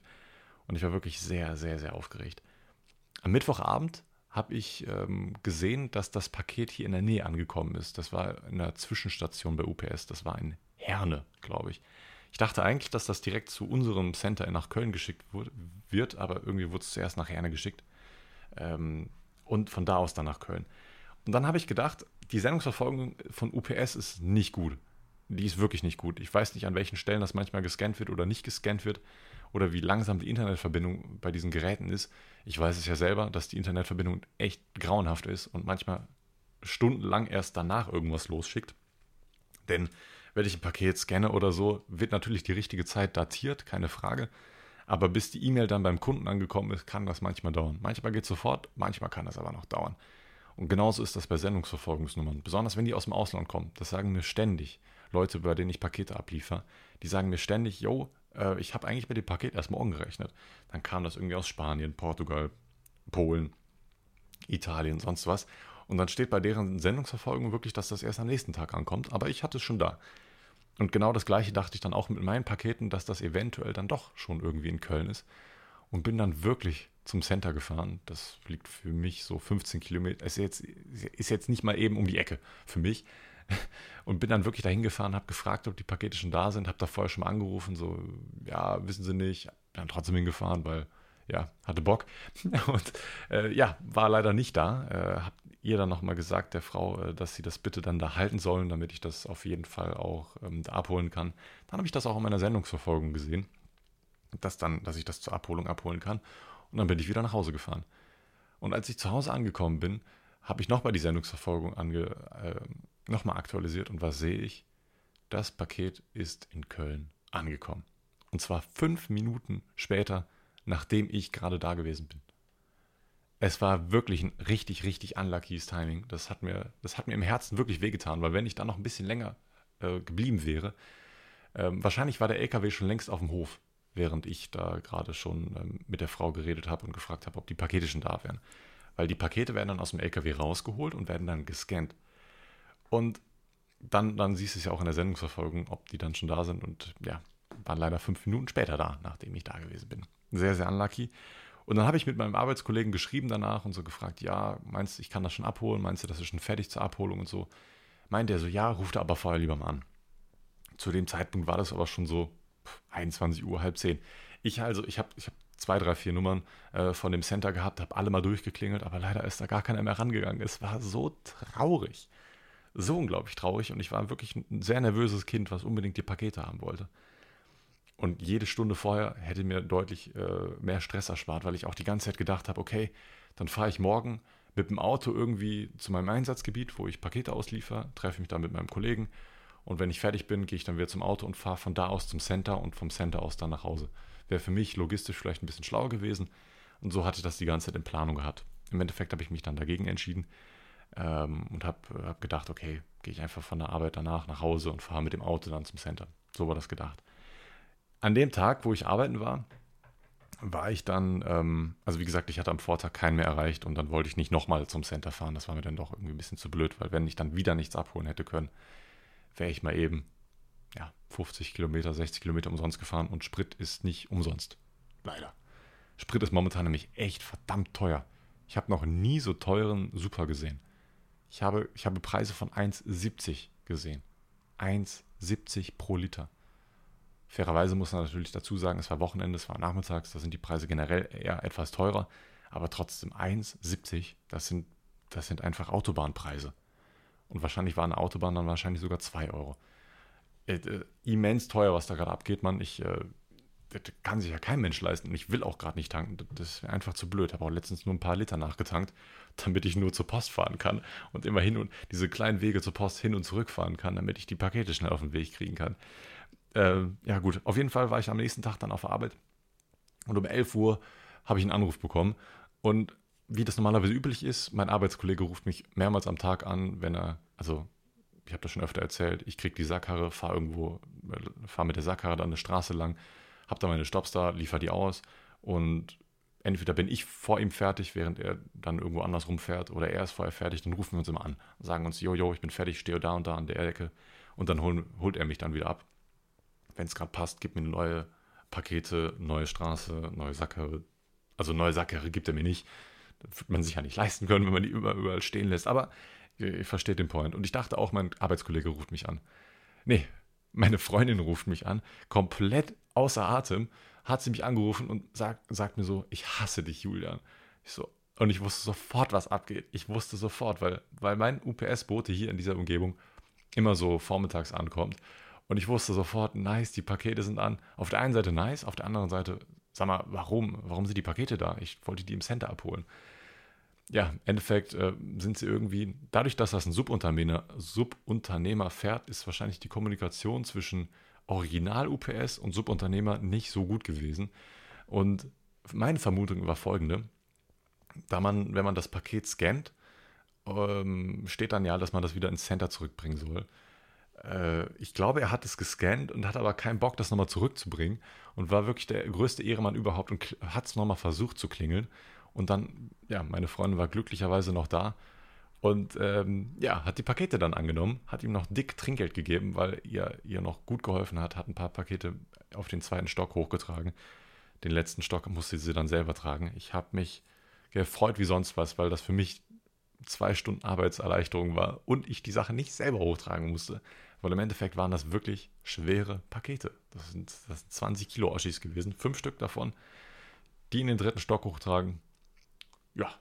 Und ich war wirklich sehr, sehr, sehr aufgeregt. Am Mittwochabend habe ich ähm, gesehen, dass das Paket hier in der Nähe angekommen ist. Das war in einer Zwischenstation bei UPS. Das war in Herne, glaube ich. Ich dachte eigentlich, dass das direkt zu unserem Center nach Köln geschickt wird, aber irgendwie wurde es zuerst nach Herne geschickt. Ähm, und von da aus dann nach Köln. Und dann habe ich gedacht, die Sendungsverfolgung von UPS ist nicht gut. Die ist wirklich nicht gut. Ich weiß nicht, an welchen Stellen das manchmal gescannt wird oder nicht gescannt wird oder wie langsam die Internetverbindung bei diesen Geräten ist. Ich weiß es ja selber, dass die Internetverbindung echt grauenhaft ist und manchmal stundenlang erst danach irgendwas losschickt. Denn wenn ich ein Paket scanne oder so, wird natürlich die richtige Zeit datiert, keine Frage. Aber bis die E-Mail dann beim Kunden angekommen ist, kann das manchmal dauern. Manchmal geht es sofort, manchmal kann das aber noch dauern. Und genauso ist das bei Sendungsverfolgungsnummern. Besonders wenn die aus dem Ausland kommen. Das sagen mir ständig Leute, bei denen ich Pakete abliefer. Die sagen mir ständig, yo, äh, ich habe eigentlich mit dem Paket erst morgen gerechnet. Dann kam das irgendwie aus Spanien, Portugal, Polen, Italien, sonst was. Und dann steht bei deren Sendungsverfolgung wirklich, dass das erst am nächsten Tag ankommt. Aber ich hatte es schon da. Und genau das gleiche dachte ich dann auch mit meinen Paketen, dass das eventuell dann doch schon irgendwie in Köln ist. Und bin dann wirklich zum Center gefahren. Das liegt für mich so 15 Kilometer. Es ist jetzt, ist jetzt nicht mal eben um die Ecke für mich. Und bin dann wirklich dahin gefahren, habe gefragt, ob die Pakete schon da sind, habe da vorher schon mal angerufen, so, ja, wissen Sie nicht. Dann trotzdem hingefahren, weil, ja, hatte Bock. [laughs] Und äh, ja, war leider nicht da. Äh, hab ihr dann nochmal gesagt, der Frau, äh, dass sie das bitte dann da halten sollen, damit ich das auf jeden Fall auch ähm, da abholen kann. Dann habe ich das auch in meiner Sendungsverfolgung gesehen, dass, dann, dass ich das zur Abholung abholen kann. Und dann bin ich wieder nach Hause gefahren. Und als ich zu Hause angekommen bin, habe ich nochmal die Sendungsverfolgung ange, äh, nochmal aktualisiert und was sehe ich? Das Paket ist in Köln angekommen. Und zwar fünf Minuten später, nachdem ich gerade da gewesen bin. Es war wirklich ein richtig, richtig unluckyes Timing. Das hat mir, das hat mir im Herzen wirklich wehgetan, weil wenn ich da noch ein bisschen länger äh, geblieben wäre, äh, wahrscheinlich war der LKW schon längst auf dem Hof, während ich da gerade schon ähm, mit der Frau geredet habe und gefragt habe, ob die Pakete schon da wären. Weil die Pakete werden dann aus dem LKW rausgeholt und werden dann gescannt. Und dann, dann siehst du es ja auch in der Sendungsverfolgung, ob die dann schon da sind. Und ja, waren leider fünf Minuten später da, nachdem ich da gewesen bin. Sehr, sehr unlucky. Und dann habe ich mit meinem Arbeitskollegen geschrieben danach und so gefragt, ja, meinst du, ich kann das schon abholen? Meinst du, das ist schon fertig zur Abholung und so? Meint er so, ja, ruft er aber vorher lieber mal an. Zu dem Zeitpunkt war das aber schon so 21 Uhr, halb zehn. Ich also, ich habe ich hab zwei, drei, vier Nummern äh, von dem Center gehabt, habe alle mal durchgeklingelt, aber leider ist da gar keiner mehr rangegangen. Es war so traurig so unglaublich traurig und ich war wirklich ein sehr nervöses Kind, was unbedingt die Pakete haben wollte. Und jede Stunde vorher hätte mir deutlich äh, mehr Stress erspart, weil ich auch die ganze Zeit gedacht habe, okay, dann fahre ich morgen mit dem Auto irgendwie zu meinem Einsatzgebiet, wo ich Pakete ausliefer, treffe mich da mit meinem Kollegen Und wenn ich fertig bin, gehe ich dann wieder zum Auto und fahre von da aus zum Center und vom Center aus dann nach Hause. Wäre für mich logistisch vielleicht ein bisschen schlauer gewesen. Und so hatte ich das die ganze Zeit in Planung gehabt. Im Endeffekt habe ich mich dann dagegen entschieden ähm, und habe hab gedacht, okay, gehe ich einfach von der Arbeit danach nach Hause und fahre mit dem Auto dann zum Center. So war das gedacht. An dem Tag, wo ich arbeiten war, war ich dann, ähm, also wie gesagt, ich hatte am Vortag keinen mehr erreicht und dann wollte ich nicht nochmal zum Center fahren. Das war mir dann doch irgendwie ein bisschen zu blöd, weil wenn ich dann wieder nichts abholen hätte können, wäre ich mal eben ja, 50 Kilometer, 60 Kilometer umsonst gefahren und Sprit ist nicht umsonst. Leider. Sprit ist momentan nämlich echt verdammt teuer. Ich habe noch nie so teuren Super gesehen. Ich habe, ich habe Preise von 1,70 gesehen. 1,70 pro Liter. Fairerweise muss man natürlich dazu sagen, es war Wochenende, es war nachmittags, da sind die Preise generell eher etwas teurer, aber trotzdem 1,70, das sind, das sind einfach Autobahnpreise. Und wahrscheinlich war eine Autobahn dann wahrscheinlich sogar 2 Euro. Äh, äh, immens teuer, was da gerade abgeht, man. Ich, äh, das kann sich ja kein Mensch leisten und ich will auch gerade nicht tanken. Das wäre einfach zu blöd. Ich habe auch letztens nur ein paar Liter nachgetankt, [laughs] damit ich nur zur Post fahren kann und immer hin und diese kleinen Wege zur Post hin und zurück fahren kann, damit ich die Pakete schnell auf den Weg kriegen kann. Äh, ja, gut. Auf jeden Fall war ich am nächsten Tag dann auf Arbeit und um 11 Uhr habe ich einen Anruf bekommen und wie das normalerweise üblich ist, mein Arbeitskollege ruft mich mehrmals am Tag an, wenn er, also ich habe das schon öfter erzählt, ich kriege die Sackkarre, fahre irgendwo, äh, fahre mit der Sackkarre dann eine Straße lang, habe da meine Stops da, liefere die aus und entweder bin ich vor ihm fertig, während er dann irgendwo anders rumfährt, oder er ist vorher fertig, dann rufen wir uns immer an, sagen uns, jo, jo, ich bin fertig, stehe da und da an der Ecke und dann holen, holt er mich dann wieder ab. Wenn es gerade passt, gibt mir neue Pakete, neue Straße, neue Sackkarre. Also neue Sackkarre gibt er mir nicht das wird man sich ja nicht leisten können, wenn man die überall, stehen lässt. Aber ihr, versteht den Point. Und ich dachte auch, mein Arbeitskollege ruft mich an. Nee, meine Freundin ruft mich an, komplett außer Atem, hat sie mich angerufen und sagt, sagt mir so, ich hasse dich, Julian. Ich so, und ich wusste sofort, was abgeht. Ich wusste sofort, weil, weil mein UPS-Bote hier in dieser Umgebung immer so vormittags ankommt. Und ich wusste sofort, nice, die Pakete sind an. Auf der einen Seite nice, auf der anderen Seite sag mal, warum? Warum sind die Pakete da? Ich wollte die im Center abholen. Ja, im Endeffekt äh, sind sie irgendwie, dadurch, dass das ein Subunternehmer, Subunternehmer fährt, ist wahrscheinlich die Kommunikation zwischen Original-UPS und Subunternehmer nicht so gut gewesen. Und meine Vermutung war folgende: Da man, wenn man das Paket scannt, ähm, steht dann ja, dass man das wieder ins Center zurückbringen soll äh, ich glaube, er hat es gescannt und hat aber keinen Bock, das nochmal zurückzubringen und war wirklich der größte Ehremann überhaupt und hat es nochmal versucht zu klingeln. Und dann, ja, meine Freundin war glücklicherweise noch da und ähm, ja, hat die Pakete dann angenommen, hat ihm noch dick Trinkgeld gegeben, weil ihr ihr noch gut geholfen hat, hat ein paar Pakete auf den zweiten Stock hochgetragen. Den letzten Stock musste sie dann selber tragen. Ich habe mich gefreut wie sonst was, weil das für mich zwei Stunden Arbeitserleichterung war und ich die Sache nicht selber hochtragen musste. Weil im Endeffekt waren das wirklich schwere Pakete. Das sind, das sind 20 Kilo Oschis gewesen, fünf Stück davon, die in den dritten Stock hochtragen. Ja,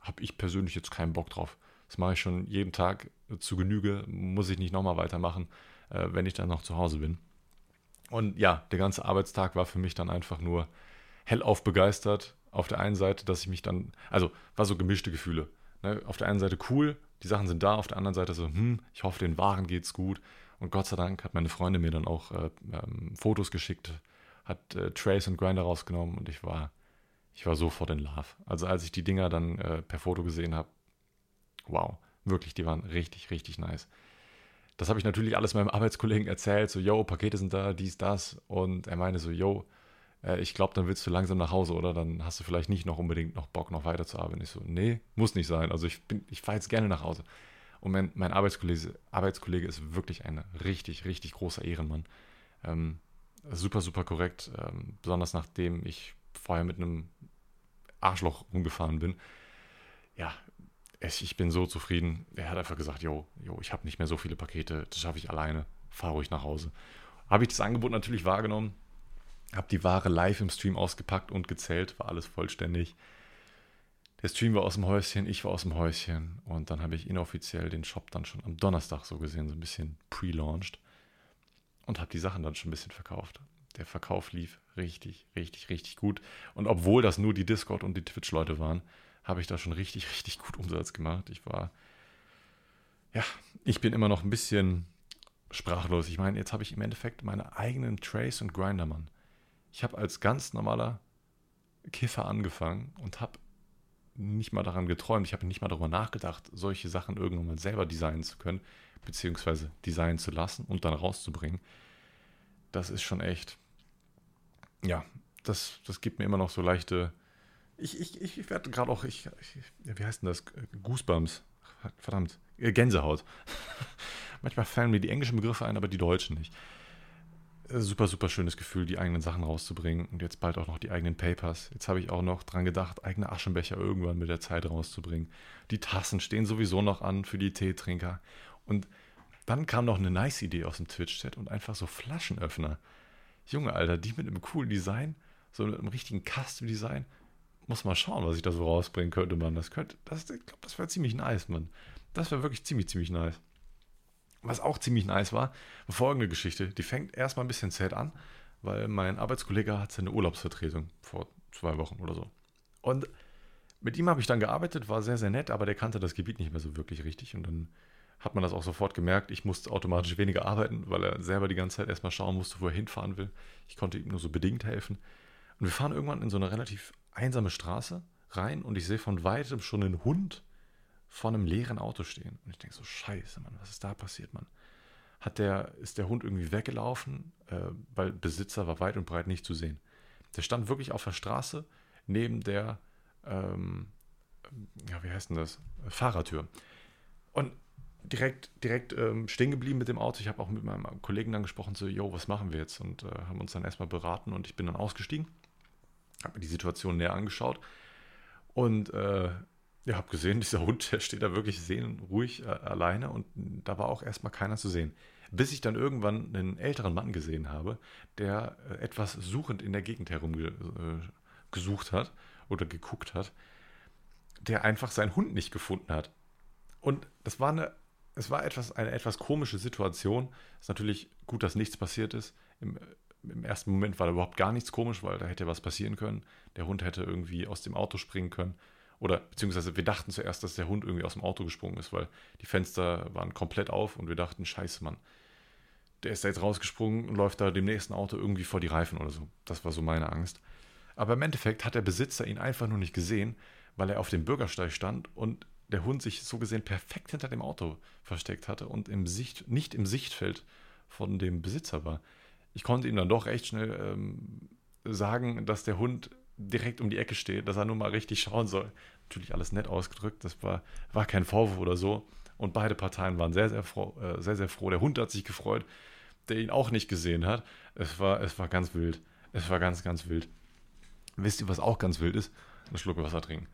habe ich persönlich jetzt keinen Bock drauf. Das mache ich schon jeden Tag zu Genüge, muss ich nicht nochmal weitermachen, äh, wenn ich dann noch zu Hause bin. Und ja, der ganze Arbeitstag war für mich dann einfach nur hellauf begeistert. Auf der einen Seite, dass ich mich dann, also war so gemischte Gefühle. Ne? Auf der einen Seite cool, die Sachen sind da, auf der anderen Seite so, hm, ich hoffe, den Waren geht's gut. Und Gott sei Dank hat meine Freundin mir dann auch äh, ähm, Fotos geschickt, hat äh, Trace und Grinder rausgenommen und ich war, ich war sofort in Love. Also als ich die Dinger dann äh, per Foto gesehen habe, wow, wirklich, die waren richtig, richtig nice. Das habe ich natürlich alles meinem [laughs] Arbeitskollegen erzählt, so, yo, Pakete sind da, dies, das. Und er meinte so, yo, äh, ich glaube, dann willst du langsam nach Hause, oder? Dann hast du vielleicht nicht noch unbedingt noch Bock, noch weiterzuarbeiten. Ich so, nee, muss nicht sein. Also ich ich fahre jetzt gerne nach Hause. Und mein, mein Arbeitskollege, Arbeitskollege ist wirklich ein richtig, richtig großer Ehrenmann. Ähm, super, super korrekt. Ähm, besonders nachdem ich vorher mit einem Arschloch rumgefahren bin. Ja, ich, bin so zufrieden. Er hat einfach gesagt, jo, jo, ich habe nicht mehr so viele Pakete, das schaffe ich alleine. Fahr ruhig nach Hause. Habe ich das Angebot natürlich wahrgenommen, habe die Ware live im Stream ausgepackt und gezählt, war alles vollständig. Der Stream war aus dem Häuschen, ich war aus dem Häuschen und dann habe ich inoffiziell den Shop dann schon am Donnerstag so gesehen, so ein bisschen pre-launched und habe die Sachen dann schon ein bisschen verkauft. Der Verkauf lief richtig, richtig, richtig gut. Und obwohl das nur die Discord und die Twitch-Leute waren, habe ich da schon richtig, richtig gut Umsatz gemacht. Ich war, ja, ich bin immer noch ein bisschen sprachlos. Ich meine, jetzt habe ich im Endeffekt meine eigenen Trace und Grinder, Mann. Ich habe als ganz normaler Kiffer angefangen und habe nicht mal daran geträumt, ich habe nicht mal darüber nachgedacht, solche Sachen irgendwann mal selber designen zu können, beziehungsweise designen zu lassen und dann rauszubringen. Das ist schon echt, ja, das, das gibt mir immer noch so leichte, ich, ich, ich werde gerade auch, ich, ich, wie heißt denn das, Goosebumps, verdammt, äh, Gänsehaut. [laughs] Manchmal fallen mir die englischen Begriffe ein, aber die deutschen nicht. Äh, super, super schönes Gefühl, die eigenen Sachen rauszubringen und jetzt bald auch noch die eigenen Papers. Jetzt habe ich auch noch dran gedacht, eigene Aschenbecher irgendwann mit der Zeit rauszubringen. Die Tassen stehen sowieso noch an für die Teetrinker. Und dann kam noch eine nice Idee aus dem Twitch-Chat und einfach so Flaschenöffner. Junge, Alter, die mit einem coolen Design, so mit einem richtigen Custom-Design. Muss mal schauen, was ich da so rausbringen könnte, man. Das könnte, das, ich glaube, das wäre ziemlich nice, man. Das wäre wirklich ziemlich, ziemlich nice. Was auch ziemlich nice war, folgende Geschichte. Die fängt erstmal ein bisschen zäh an, weil mein Arbeitskollege hat seine Urlaubsvertretung vor zwei Wochen oder so. Und mit ihm habe ich dann gearbeitet, war sehr, sehr nett, aber der kannte das Gebiet nicht mehr so wirklich richtig. Und dann hat man das auch sofort gemerkt. Ich musste automatisch weniger arbeiten, weil er selber die ganze Zeit erstmal schauen musste, wo er hinfahren will. Ich konnte ihm nur so bedingt helfen. Und wir fahren irgendwann in so eine relativ einsame Straße rein und ich sehe von weitem schon einen Hund vor einem leeren Auto stehen. Und ich denke so, scheiße, Mann, was ist da passiert, Mann? Hat der, ist der Hund irgendwie weggelaufen, äh, weil Besitzer war weit und breit nicht zu sehen. Der stand wirklich auf der Straße neben der, ähm, ja, wie heißt denn das? Fahrertür. Und direkt, direkt ähm, stehen geblieben mit dem Auto. Ich habe auch mit meinem Kollegen dann gesprochen, so, yo, was machen wir jetzt? Und äh, haben uns dann erstmal beraten und ich bin dann ausgestiegen, habe mir die Situation näher angeschaut und äh, ja, habe gesehen, [laughs] dieser Hund, der steht da wirklich seelenruhig äh, alleine und da war auch erstmal keiner zu sehen. Bis ich dann irgendwann einen älteren Mann gesehen habe, der äh, etwas suchend in der Gegend herumgesucht äh, hat oder geguckt hat, der einfach seinen Hund nicht gefunden hat. Und das war eine, es war etwas, eine etwas komische Situation. Es ist natürlich gut, dass nichts passiert ist. Im, Im ersten Moment war da überhaupt gar nichts komisch, weil da hätte was passieren können. Der Hund hätte irgendwie aus dem Auto springen können oder beziehungsweise wir dachten zuerst, dass der Hund irgendwie aus dem Auto gesprungen ist, weil die Fenster waren komplett auf und wir dachten, scheiße, Mann, der ist da jetzt rausgesprungen und läuft da dem nächsten Auto irgendwie vor die Reifen oder so. Das war so meine Angst. Aber im Endeffekt hat der Besitzer ihn einfach nur nicht gesehen, weil er auf dem Bürgersteig stand und der Hund sich so gesehen perfekt hinter dem Auto versteckt hatte und im Sicht, nicht im Sichtfeld von dem Besitzer war. Ich konnte ihm dann doch recht schnell ähm, sagen, dass der Hund direkt um die Ecke steht, dass er nur mal richtig schauen soll. Natürlich alles nett ausgedrückt, das war, war kein Vorwurf oder so. Und beide Parteien waren sehr, sehr froh, äh, sehr, sehr froh. Der Hund hat sich gefreut, der ihn auch nicht gesehen hat. Es war, es war ganz wild. Es war ganz, ganz wild. Wisst ihr, was auch ganz wild ist? Ein Schluck Wasser trinken.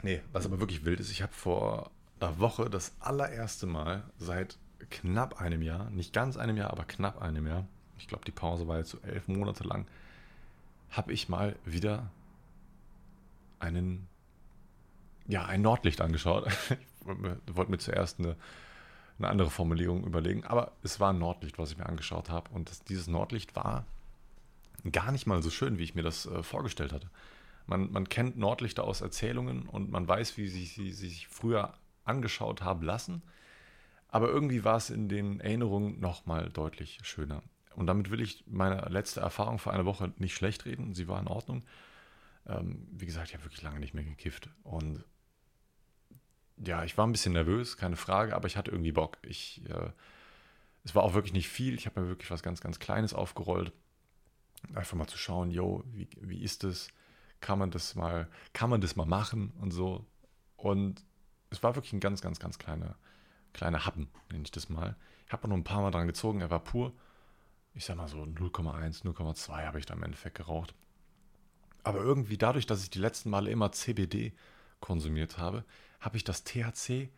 Nee, was aber wirklich wild ist, ich habe vor einer Woche das allererste Mal seit knapp einem Jahr, nicht ganz einem Jahr, aber knapp einem Jahr, ich glaube, die Pause war jetzt so elf Monate lang, habe ich mal wieder einen, ja, ein Nordlicht angeschaut. ich wollte mir zuerst eine, eine andere Formulierung überlegen, aber es war ein Nordlicht, was ich mir angeschaut habe. Und das, dieses Nordlicht war gar nicht mal so schön, wie ich mir das äh, vorgestellt hatte. Man, man kennt Nordlichter aus Erzählungen und man weiß, wie sie, sie, sie sich früher angeschaut haben lassen. Aber irgendwie war es in den Erinnerungen nochmal deutlich schöner. Und damit will ich meine letzte Erfahrung vor einer Woche nicht schlecht reden. Sie war in Ordnung. Ähm, wie gesagt, ich habe wirklich lange nicht mehr gekifft. Und ja, ich war ein bisschen nervös, keine Frage, aber ich hatte irgendwie Bock. Ich, äh, es war auch wirklich nicht viel. Ich habe mir wirklich was ganz, ganz Kleines aufgerollt. Einfach mal zu schauen, yo, wie, wie ist das? Kann man das mal, kann man das mal machen und so. Und es war wirklich ein ganz, ganz, ganz kleiner, kleiner Happen, nenne ich das mal. Ich habe noch ein paar Mal dran gezogen, er war pur ich sag mal so 0,1, 0,2 habe ich da im Endeffekt geraucht. Aber irgendwie dadurch, dass ich die letzten Male immer CBD konsumiert habe, habe ich das THC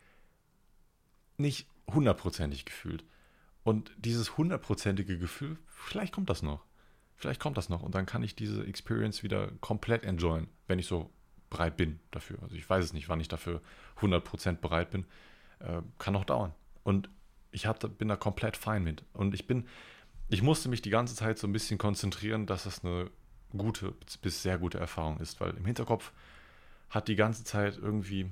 nicht hundertprozentig gefühlt. Und dieses hundertprozentige Gefühl, vielleicht kommt das noch. Vielleicht kommt das noch und dann kann ich diese Experience wieder komplett enjoyen, wenn ich so bereit bin dafür. Also ich weiß es nicht, wann ich dafür 100% bereit bin. Äh, kann noch dauern. Und ich hab, bin da komplett fein mit. Und ich bin, ich musste mich die ganze Zeit so ein bisschen konzentrieren, dass es eine gute bis sehr gute Erfahrung ist, weil im Hinterkopf hat die ganze Zeit irgendwie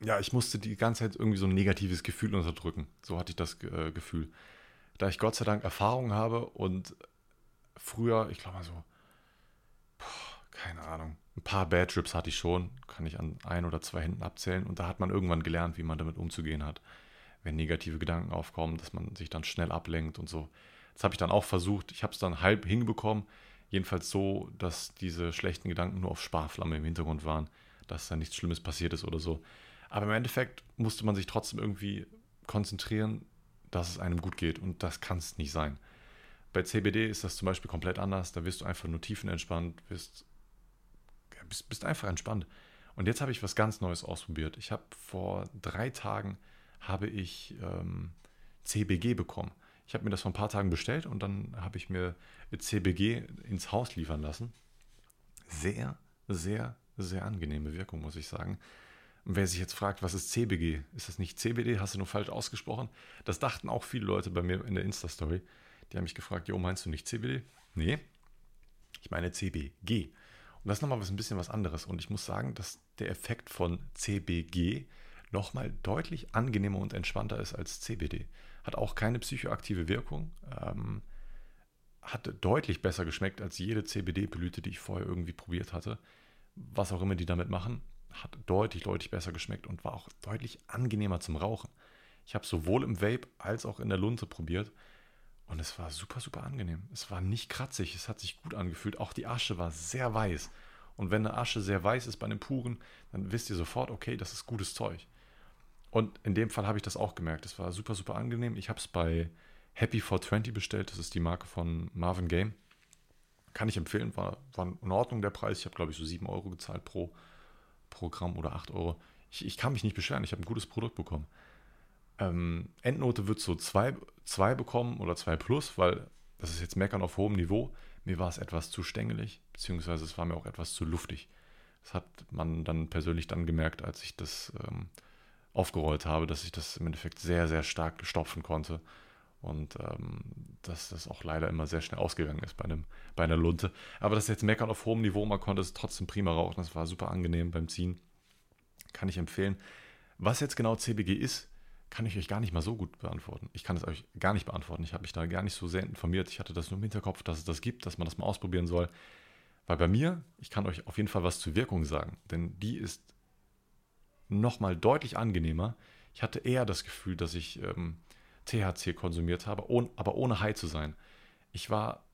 ja, ich musste die ganze Zeit irgendwie so ein negatives Gefühl unterdrücken. So hatte ich das äh, Gefühl. Da ich Gott sei Dank Erfahrung habe und früher, ich glaube mal so, boah, keine Ahnung, ein paar Bad Trips hatte ich schon, kann ich an ein oder zwei Händen abzählen. Und da hat man irgendwann gelernt, wie man damit umzugehen hat, wenn negative Gedanken aufkommen, dass man sich dann schnell ablenkt und so. Das habe ich dann auch versucht. Ich habe es dann halb hinbekommen. Jedenfalls so, dass diese schlechten Gedanken nur auf Sparflamme im Hintergrund waren, dass da nichts Schlimmes passiert ist oder so. Aber im Endeffekt musste man sich trotzdem irgendwie konzentrieren, dass es einem gut geht. Und das kann es nicht sein. Bei CBD ist das zum Beispiel komplett anders. Da wirst du einfach nur tiefenentspannt, wirst, bist, bist einfach entspannt. Und jetzt habe ich was ganz Neues ausprobiert. Ich habe vor drei Tagen habe ich ähm, CBG bekommen. Ich habe mir das vor ein paar Tagen bestellt und dann habe ich mir CBG ins Haus liefern lassen. Sehr, sehr, sehr angenehme Wirkung, muss ich sagen. Und wer sich jetzt fragt, was ist CBG? Ist das nicht CBD? Hast du nur falsch ausgesprochen? Das dachten auch viele Leute bei mir in der Insta-Story. Die haben mich gefragt, jo, meinst du nicht CBD? Nee, ich meine CBG. Und das ist nochmal ein bisschen was anderes. Und ich muss sagen, dass der Effekt von CBG nochmal deutlich angenehmer und entspannter ist als CBD. Hat auch keine psychoaktive Wirkung. Ähm, hat deutlich besser geschmeckt als jede CBD-Blüte, die ich vorher irgendwie probiert hatte. Was auch immer die damit machen, hat deutlich, deutlich besser geschmeckt und war auch deutlich angenehmer zum Rauchen. Ich habe sowohl im Vape als auch in der Lunte probiert und es war super, super angenehm. Es war nicht kratzig, es hat sich gut angefühlt. Auch die Asche war sehr weiß. Und wenn eine Asche sehr weiß ist bei einem puren, dann wisst ihr sofort, okay, das ist gutes Zeug. Und in dem Fall habe ich das auch gemerkt. Es war super, super angenehm. Ich habe es bei Happy 420 bestellt. Das ist die Marke von Marvin Game. Kann ich empfehlen. War, war in Ordnung der Preis. Ich habe, glaube ich, so 7 Euro gezahlt pro Programm oder 8 Euro. Ich, ich kann mich nicht beschweren. Ich habe ein gutes Produkt bekommen. Ähm, Endnote wird so 2 bekommen oder 2 plus, weil das ist jetzt Meckern auf hohem Niveau. Mir war es etwas zu stängelig, beziehungsweise es war mir auch etwas zu luftig. Das hat man dann persönlich dann gemerkt, als ich das ähm, aufgerollt habe, dass ich das im Endeffekt sehr, sehr stark stopfen konnte. Und ähm, dass das auch leider immer sehr schnell ausgegangen ist bei, einem, bei einer Lunte. Aber das ist jetzt Meckern auf hohem Niveau, man konnte es trotzdem prima rauchen. Das war super angenehm beim Ziehen. Kann ich empfehlen. Was jetzt genau CBG ist, kann ich euch gar nicht mal so gut beantworten. Ich kann es euch gar nicht beantworten. Ich habe mich da gar nicht so sehr informiert. Ich hatte das nur im Hinterkopf, dass es das gibt, dass man das mal ausprobieren soll. Weil bei mir, ich kann euch auf jeden Fall was zur Wirkung sagen, denn die ist nochmal deutlich angenehmer. Ich hatte eher das Gefühl, dass ich ähm, THC konsumiert habe, ohne, aber ohne high zu sein. Ich war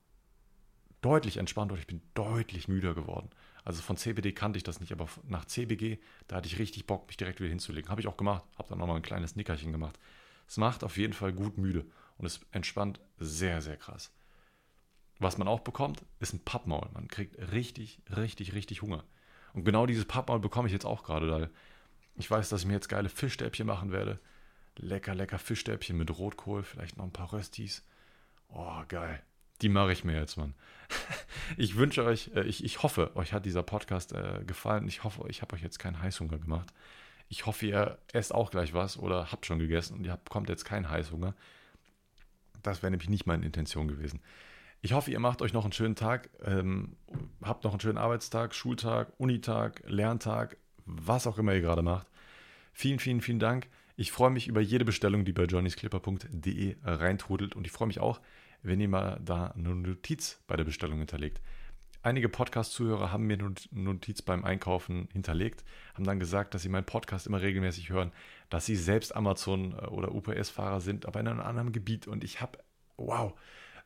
deutlich entspannt und ich bin deutlich müder geworden. Also von CBD kannte ich das nicht, aber nach CBG, da hatte ich richtig Bock, mich direkt wieder hinzulegen. Habe ich auch gemacht, habe dann nochmal ein kleines Nickerchen gemacht. Es macht auf jeden Fall gut müde und es entspannt sehr, sehr krass. Was man auch bekommt, ist ein Pappmaul. Man kriegt richtig, richtig, richtig Hunger. Und genau dieses Pappmaul bekomme ich jetzt auch gerade, weil ich weiß, dass ich mir jetzt geile Fischstäbchen machen werde. Lecker, lecker Fischstäbchen mit Rotkohl, vielleicht noch ein paar Röstis. Oh, geil. Die mache ich mir jetzt, Mann. [laughs] Ich wünsche euch, äh, ich, ich hoffe, euch hat dieser Podcast äh, gefallen. Ich hoffe, ich habe euch jetzt keinen Heißhunger gemacht. Ich hoffe, ihr esst auch gleich was oder habt schon gegessen und ihr bekommt jetzt keinen Heißhunger. Das wäre nämlich nicht meine Intention gewesen. Ich hoffe, ihr macht euch noch einen schönen Tag, ähm, habt noch einen schönen Arbeitstag, Schultag, Unitag, Lerntag, was auch immer ihr gerade macht. Vielen, vielen, vielen Dank. Ich freue mich über jede Bestellung, die bei johnnysclipper.de reintrudelt und ich freue mich auch, wenn ihr mal da eine Notiz bei der Bestellung hinterlegt. Einige Podcast-Zuhörer haben mir eine Notiz beim Einkaufen hinterlegt, haben dann gesagt, dass sie meinen Podcast immer regelmäßig hören, dass sie selbst Amazon- äh, oder UPS-Fahrer sind, aber in einem anderen Gebiet. Und ich habe, wow,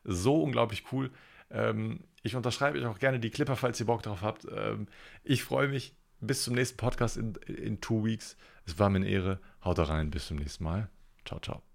so unglaublich cool. Ähm, ich unterschreibe euch auch gerne die Clipper, falls ihr Bock drauf habt. Ähm, ich freue mich. Bis zum nächsten Podcast in, in two weeks. Es war mir eine Ehre. Haut rein. Bis zum nächsten Mal. Ciao, ciao.